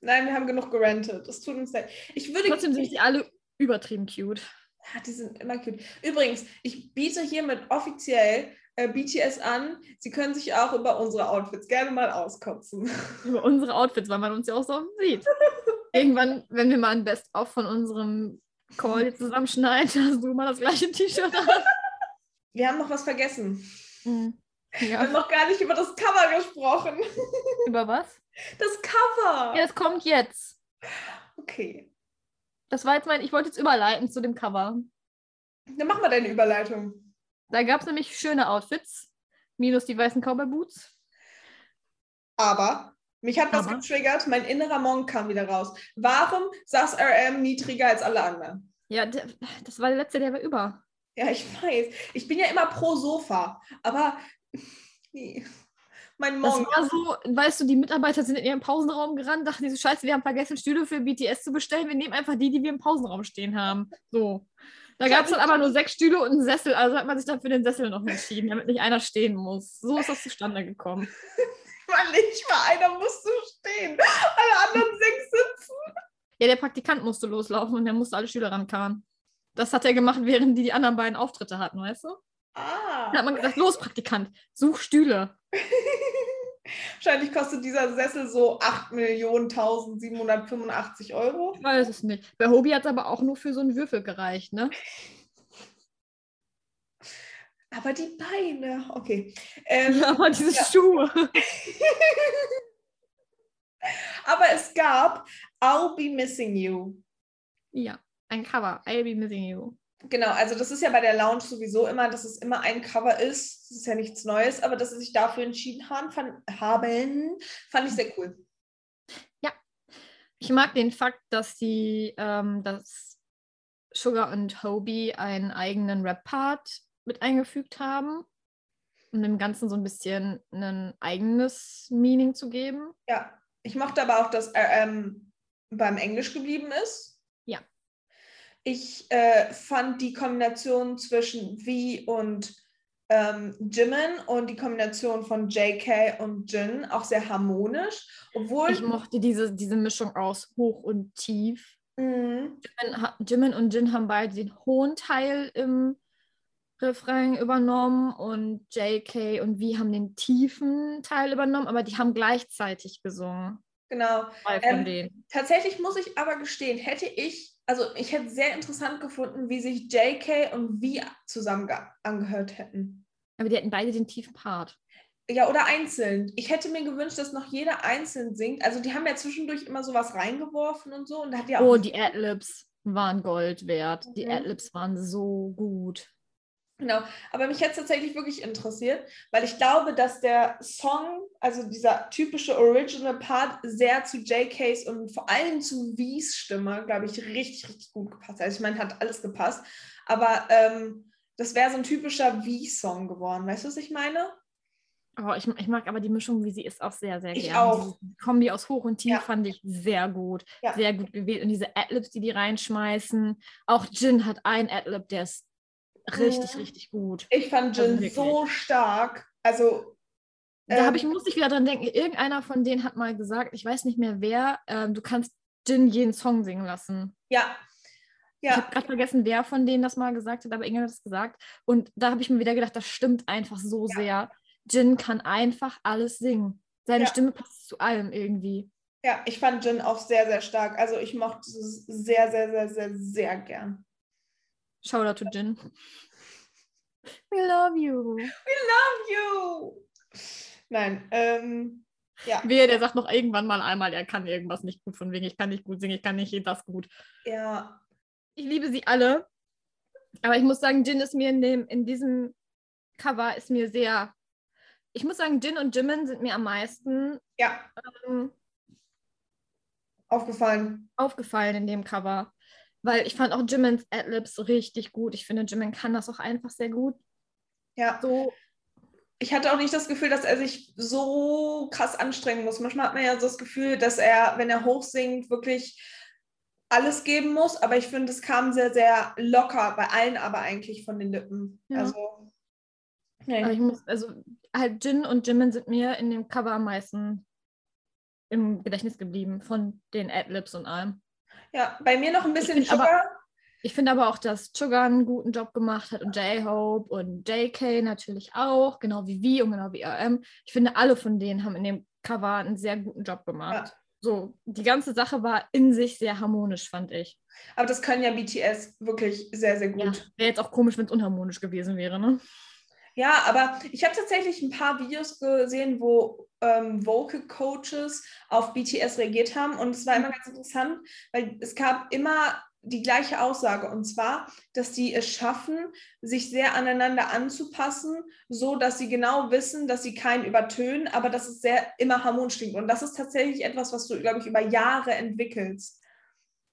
Nein, wir haben genug gerantet. Das tut uns leid. Ich würde. Trotzdem sind die alle übertrieben cute. Ah, die sind immer cute. Übrigens, ich biete hiermit offiziell äh, BTS an. Sie können sich auch über unsere Outfits gerne mal auskotzen. Über unsere Outfits, weil man uns ja auch so sieht. Irgendwann, wenn wir mal ein Best-of von unserem Call zusammenschneiden, hast du mal das gleiche T-Shirt an. Wir haben noch was vergessen. Wir haben Ja. noch gar nicht über das Cover gesprochen. Über was? Das Cover. Ja, es kommt jetzt. Okay. Das war jetzt mein, ich wollte jetzt überleiten zu dem Cover. Dann mach mal deine Überleitung. Da gab es nämlich schöne Outfits, minus die weißen Cowboy-Boots. Aber mich hat was getriggert. Mein innerer Monk kam wieder raus. Warum saß RM niedriger als alle anderen? Ja, das war der letzte, der war über. Ja, ich weiß. Ich bin ja immer pro Sofa. Aber mein Das Monk. war so, weißt du, die Mitarbeiter sind in ihren Pausenraum gerannt, dachten die so, scheiße, wir haben vergessen, Stühle für BTS zu bestellen, wir nehmen einfach die, die wir im Pausenraum stehen haben. So. Da gab es dann aber nur sechs Stühle und einen Sessel, also hat man sich dann für den Sessel noch entschieden, damit nicht einer stehen muss. So ist das zustande gekommen. Weil nicht mal einer musste stehen. Alle anderen sechs sitzen. Ja, der Praktikant musste loslaufen und der musste alle Schüler rankarren. Das hat er gemacht, während die die anderen beiden Auftritte hatten, weißt du? Ah. Da hat man gesagt, los Praktikant, such Stühle. Wahrscheinlich kostet dieser Sessel so 8.1785 Euro. Ich weiß es nicht. Bei Hobie hat es aber auch nur für so einen Würfel gereicht, ne? Aber die Beine, okay. Ähm, Ja, aber diese Ja. Schuhe. Aber es gab I'll Be Missing You. Ja, ein Cover. I'll be missing you. Genau, also das ist ja bei der Lounge sowieso immer, dass es immer ein Cover ist. Das ist ja nichts Neues, aber dass sie sich dafür entschieden haben, fand, haben, fand ich sehr cool. Ich mag den Fakt, dass die, ähm, dass Sugar und Hobie einen eigenen Rap-Part mit eingefügt haben, um dem Ganzen so ein bisschen ein eigenes Meaning zu geben. Ja, Ich mochte aber auch, dass RM beim Englisch geblieben ist. Ja. Ich äh, fand die Kombination zwischen V und ähm, Jimin und die Kombination von JK und Jin auch sehr harmonisch. Obwohl. Ich mochte diese, diese Mischung aus hoch und tief. Mhm. Jimin, Jimin und Jin haben beide den hohen Teil im Refrain übernommen und JK und V haben den tiefen Teil übernommen, aber die haben gleichzeitig gesungen. Genau. Ähm. Tatsächlich muss ich aber gestehen, hätte ich, also ich hätte sehr interessant gefunden, wie sich JK und V zusammen ge- angehört hätten. Aber die hatten beide den tiefen Part. Ja, oder einzeln. Ich hätte mir gewünscht, dass noch jeder einzeln singt. Also die haben ja zwischendurch immer sowas reingeworfen und so. Und da hat ja auch Oh, die Adlibs waren Gold wert. Die Mhm. Adlibs waren so gut. Genau, aber mich hätte es tatsächlich wirklich interessiert, weil ich glaube, dass der Song, also dieser typische Original Part, sehr zu JKs und vor allem zu V's Stimme, glaube ich, richtig, richtig gut gepasst. hat. Also ich meine, hat alles gepasst, aber ähm, das wäre so ein typischer V-Song geworden. Weißt du, was ich meine? Oh, ich, ich mag aber die Mischung, wie sie ist, auch sehr, sehr Ich gerne. auch. Die Kombi aus Hoch und Tief Ja. fand ich sehr gut. Ja. Sehr gut gewählt. Und diese Adlibs, die die reinschmeißen. Auch Jin hat einen Adlib, der ist richtig, richtig gut. Ich fand Also Jin so stark. Also, Da ähm, habe ich, muss ich wieder dran denken, irgendeiner von denen hat mal gesagt, ich weiß nicht mehr wer, ähm, du kannst Jin jeden Song singen lassen. ja. Ich Ja, habe gerade vergessen, wer von denen das mal gesagt hat, aber irgendjemand hat das gesagt. Und da habe ich mir wieder gedacht, das stimmt einfach so Ja. sehr. Jin kann einfach alles singen. Seine Ja. Stimme passt zu allem irgendwie. ja, ich fand Jin auch sehr, sehr stark. Also ich mochte es sehr, sehr, sehr, sehr, sehr gern. Shoutout to Jin. We love you. you. Nein, ähm, ja, Wehe, der sagt noch irgendwann mal einmal, er kann irgendwas nicht gut von wegen, ich kann nicht gut singen, ich kann nicht das gut. ja, Ich liebe sie alle. Aber ich muss sagen, Jin ist mir in, dem, in diesem Cover ist mir sehr. Ich muss sagen, Jin und Jimin sind mir am meisten ja, ähm, aufgefallen. aufgefallen in dem Cover. Weil ich fand auch Jimins Adlibs richtig gut. Ich finde, Jimin kann das auch einfach sehr gut. Ja, So, ich hatte auch nicht das Gefühl, dass er sich so krass anstrengen muss. Manchmal hat man ja so das Gefühl, dass er, wenn er hochsingt, wirklich alles geben muss. Aber ich finde, es kam sehr, sehr locker bei allen, aber eigentlich von den Lippen. Ja. Also, nee. ich muss, also halt Jin und Jimin sind mir in dem Cover am meisten im Gedächtnis geblieben von den Adlibs und allem. Ja, bei mir noch ein bisschen aber- Sugar. Ich finde aber auch, dass Sugar einen guten Job gemacht hat und J-Hope und JK natürlich auch, genau wie V und genau wie RM. Ich finde, alle von denen haben in dem Cover einen sehr guten Job gemacht. So, die ganze Sache war in sich sehr harmonisch, fand ich. Aber das können ja BTS wirklich sehr, sehr Ja, gut. Wäre jetzt auch komisch, wenn es unharmonisch gewesen wäre, ne? Ja, aber ich habe tatsächlich ein paar Videos gesehen, wo ähm, Vocal Coaches auf BTS reagiert haben. Und es war immer ganz interessant, weil es gab immer die gleiche Aussage. Und zwar, dass die es schaffen, sich sehr aneinander anzupassen, so dass sie genau wissen, dass sie keinen übertönen, aber dass es sehr immer harmonisch klingt und das ist tatsächlich etwas, was du, glaube ich, über Jahre entwickelst.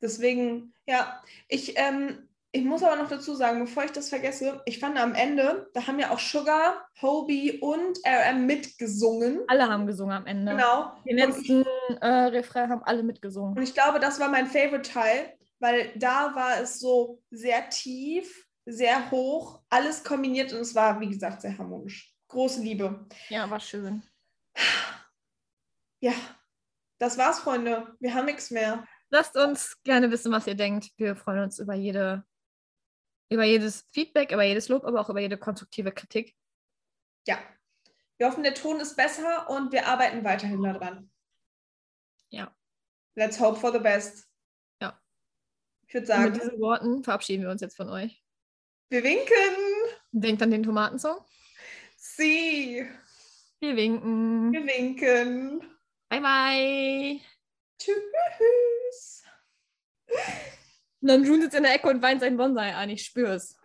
Deswegen, ja, ich ähm, ich muss aber noch dazu sagen, bevor ich das vergesse, ich fand am Ende, da haben ja auch Sugar, Hobie und RM mitgesungen. Alle haben gesungen am Ende. Genau. Den Und ich, letzten äh, Refrain haben alle mitgesungen. und ich glaube, das war mein Favorite Teil, weil da war es so sehr tief, sehr hoch, alles kombiniert und es war, wie gesagt, sehr harmonisch. Große Liebe. Ja, war schön. Ja, das war's, Freunde. Wir haben nichts mehr. Lasst uns gerne wissen, was ihr denkt. Wir freuen uns über jede, über jedes Feedback, über jedes Lob, aber auch über jede konstruktive Kritik. Ja. Wir hoffen, der Ton ist besser und wir arbeiten weiterhin daran. Ja. Let's hope for the best. Ja. Ich würde Und sagen, mit diesen Worten verabschieden wir uns jetzt von euch. wir winken. Denkt an den Tomatensong. Sie. Wir winken. Wir winken. Bye, bye. Tschüss. Und dann June sitzt in der Ecke und weint seinen Bonsai an. Ich spür's.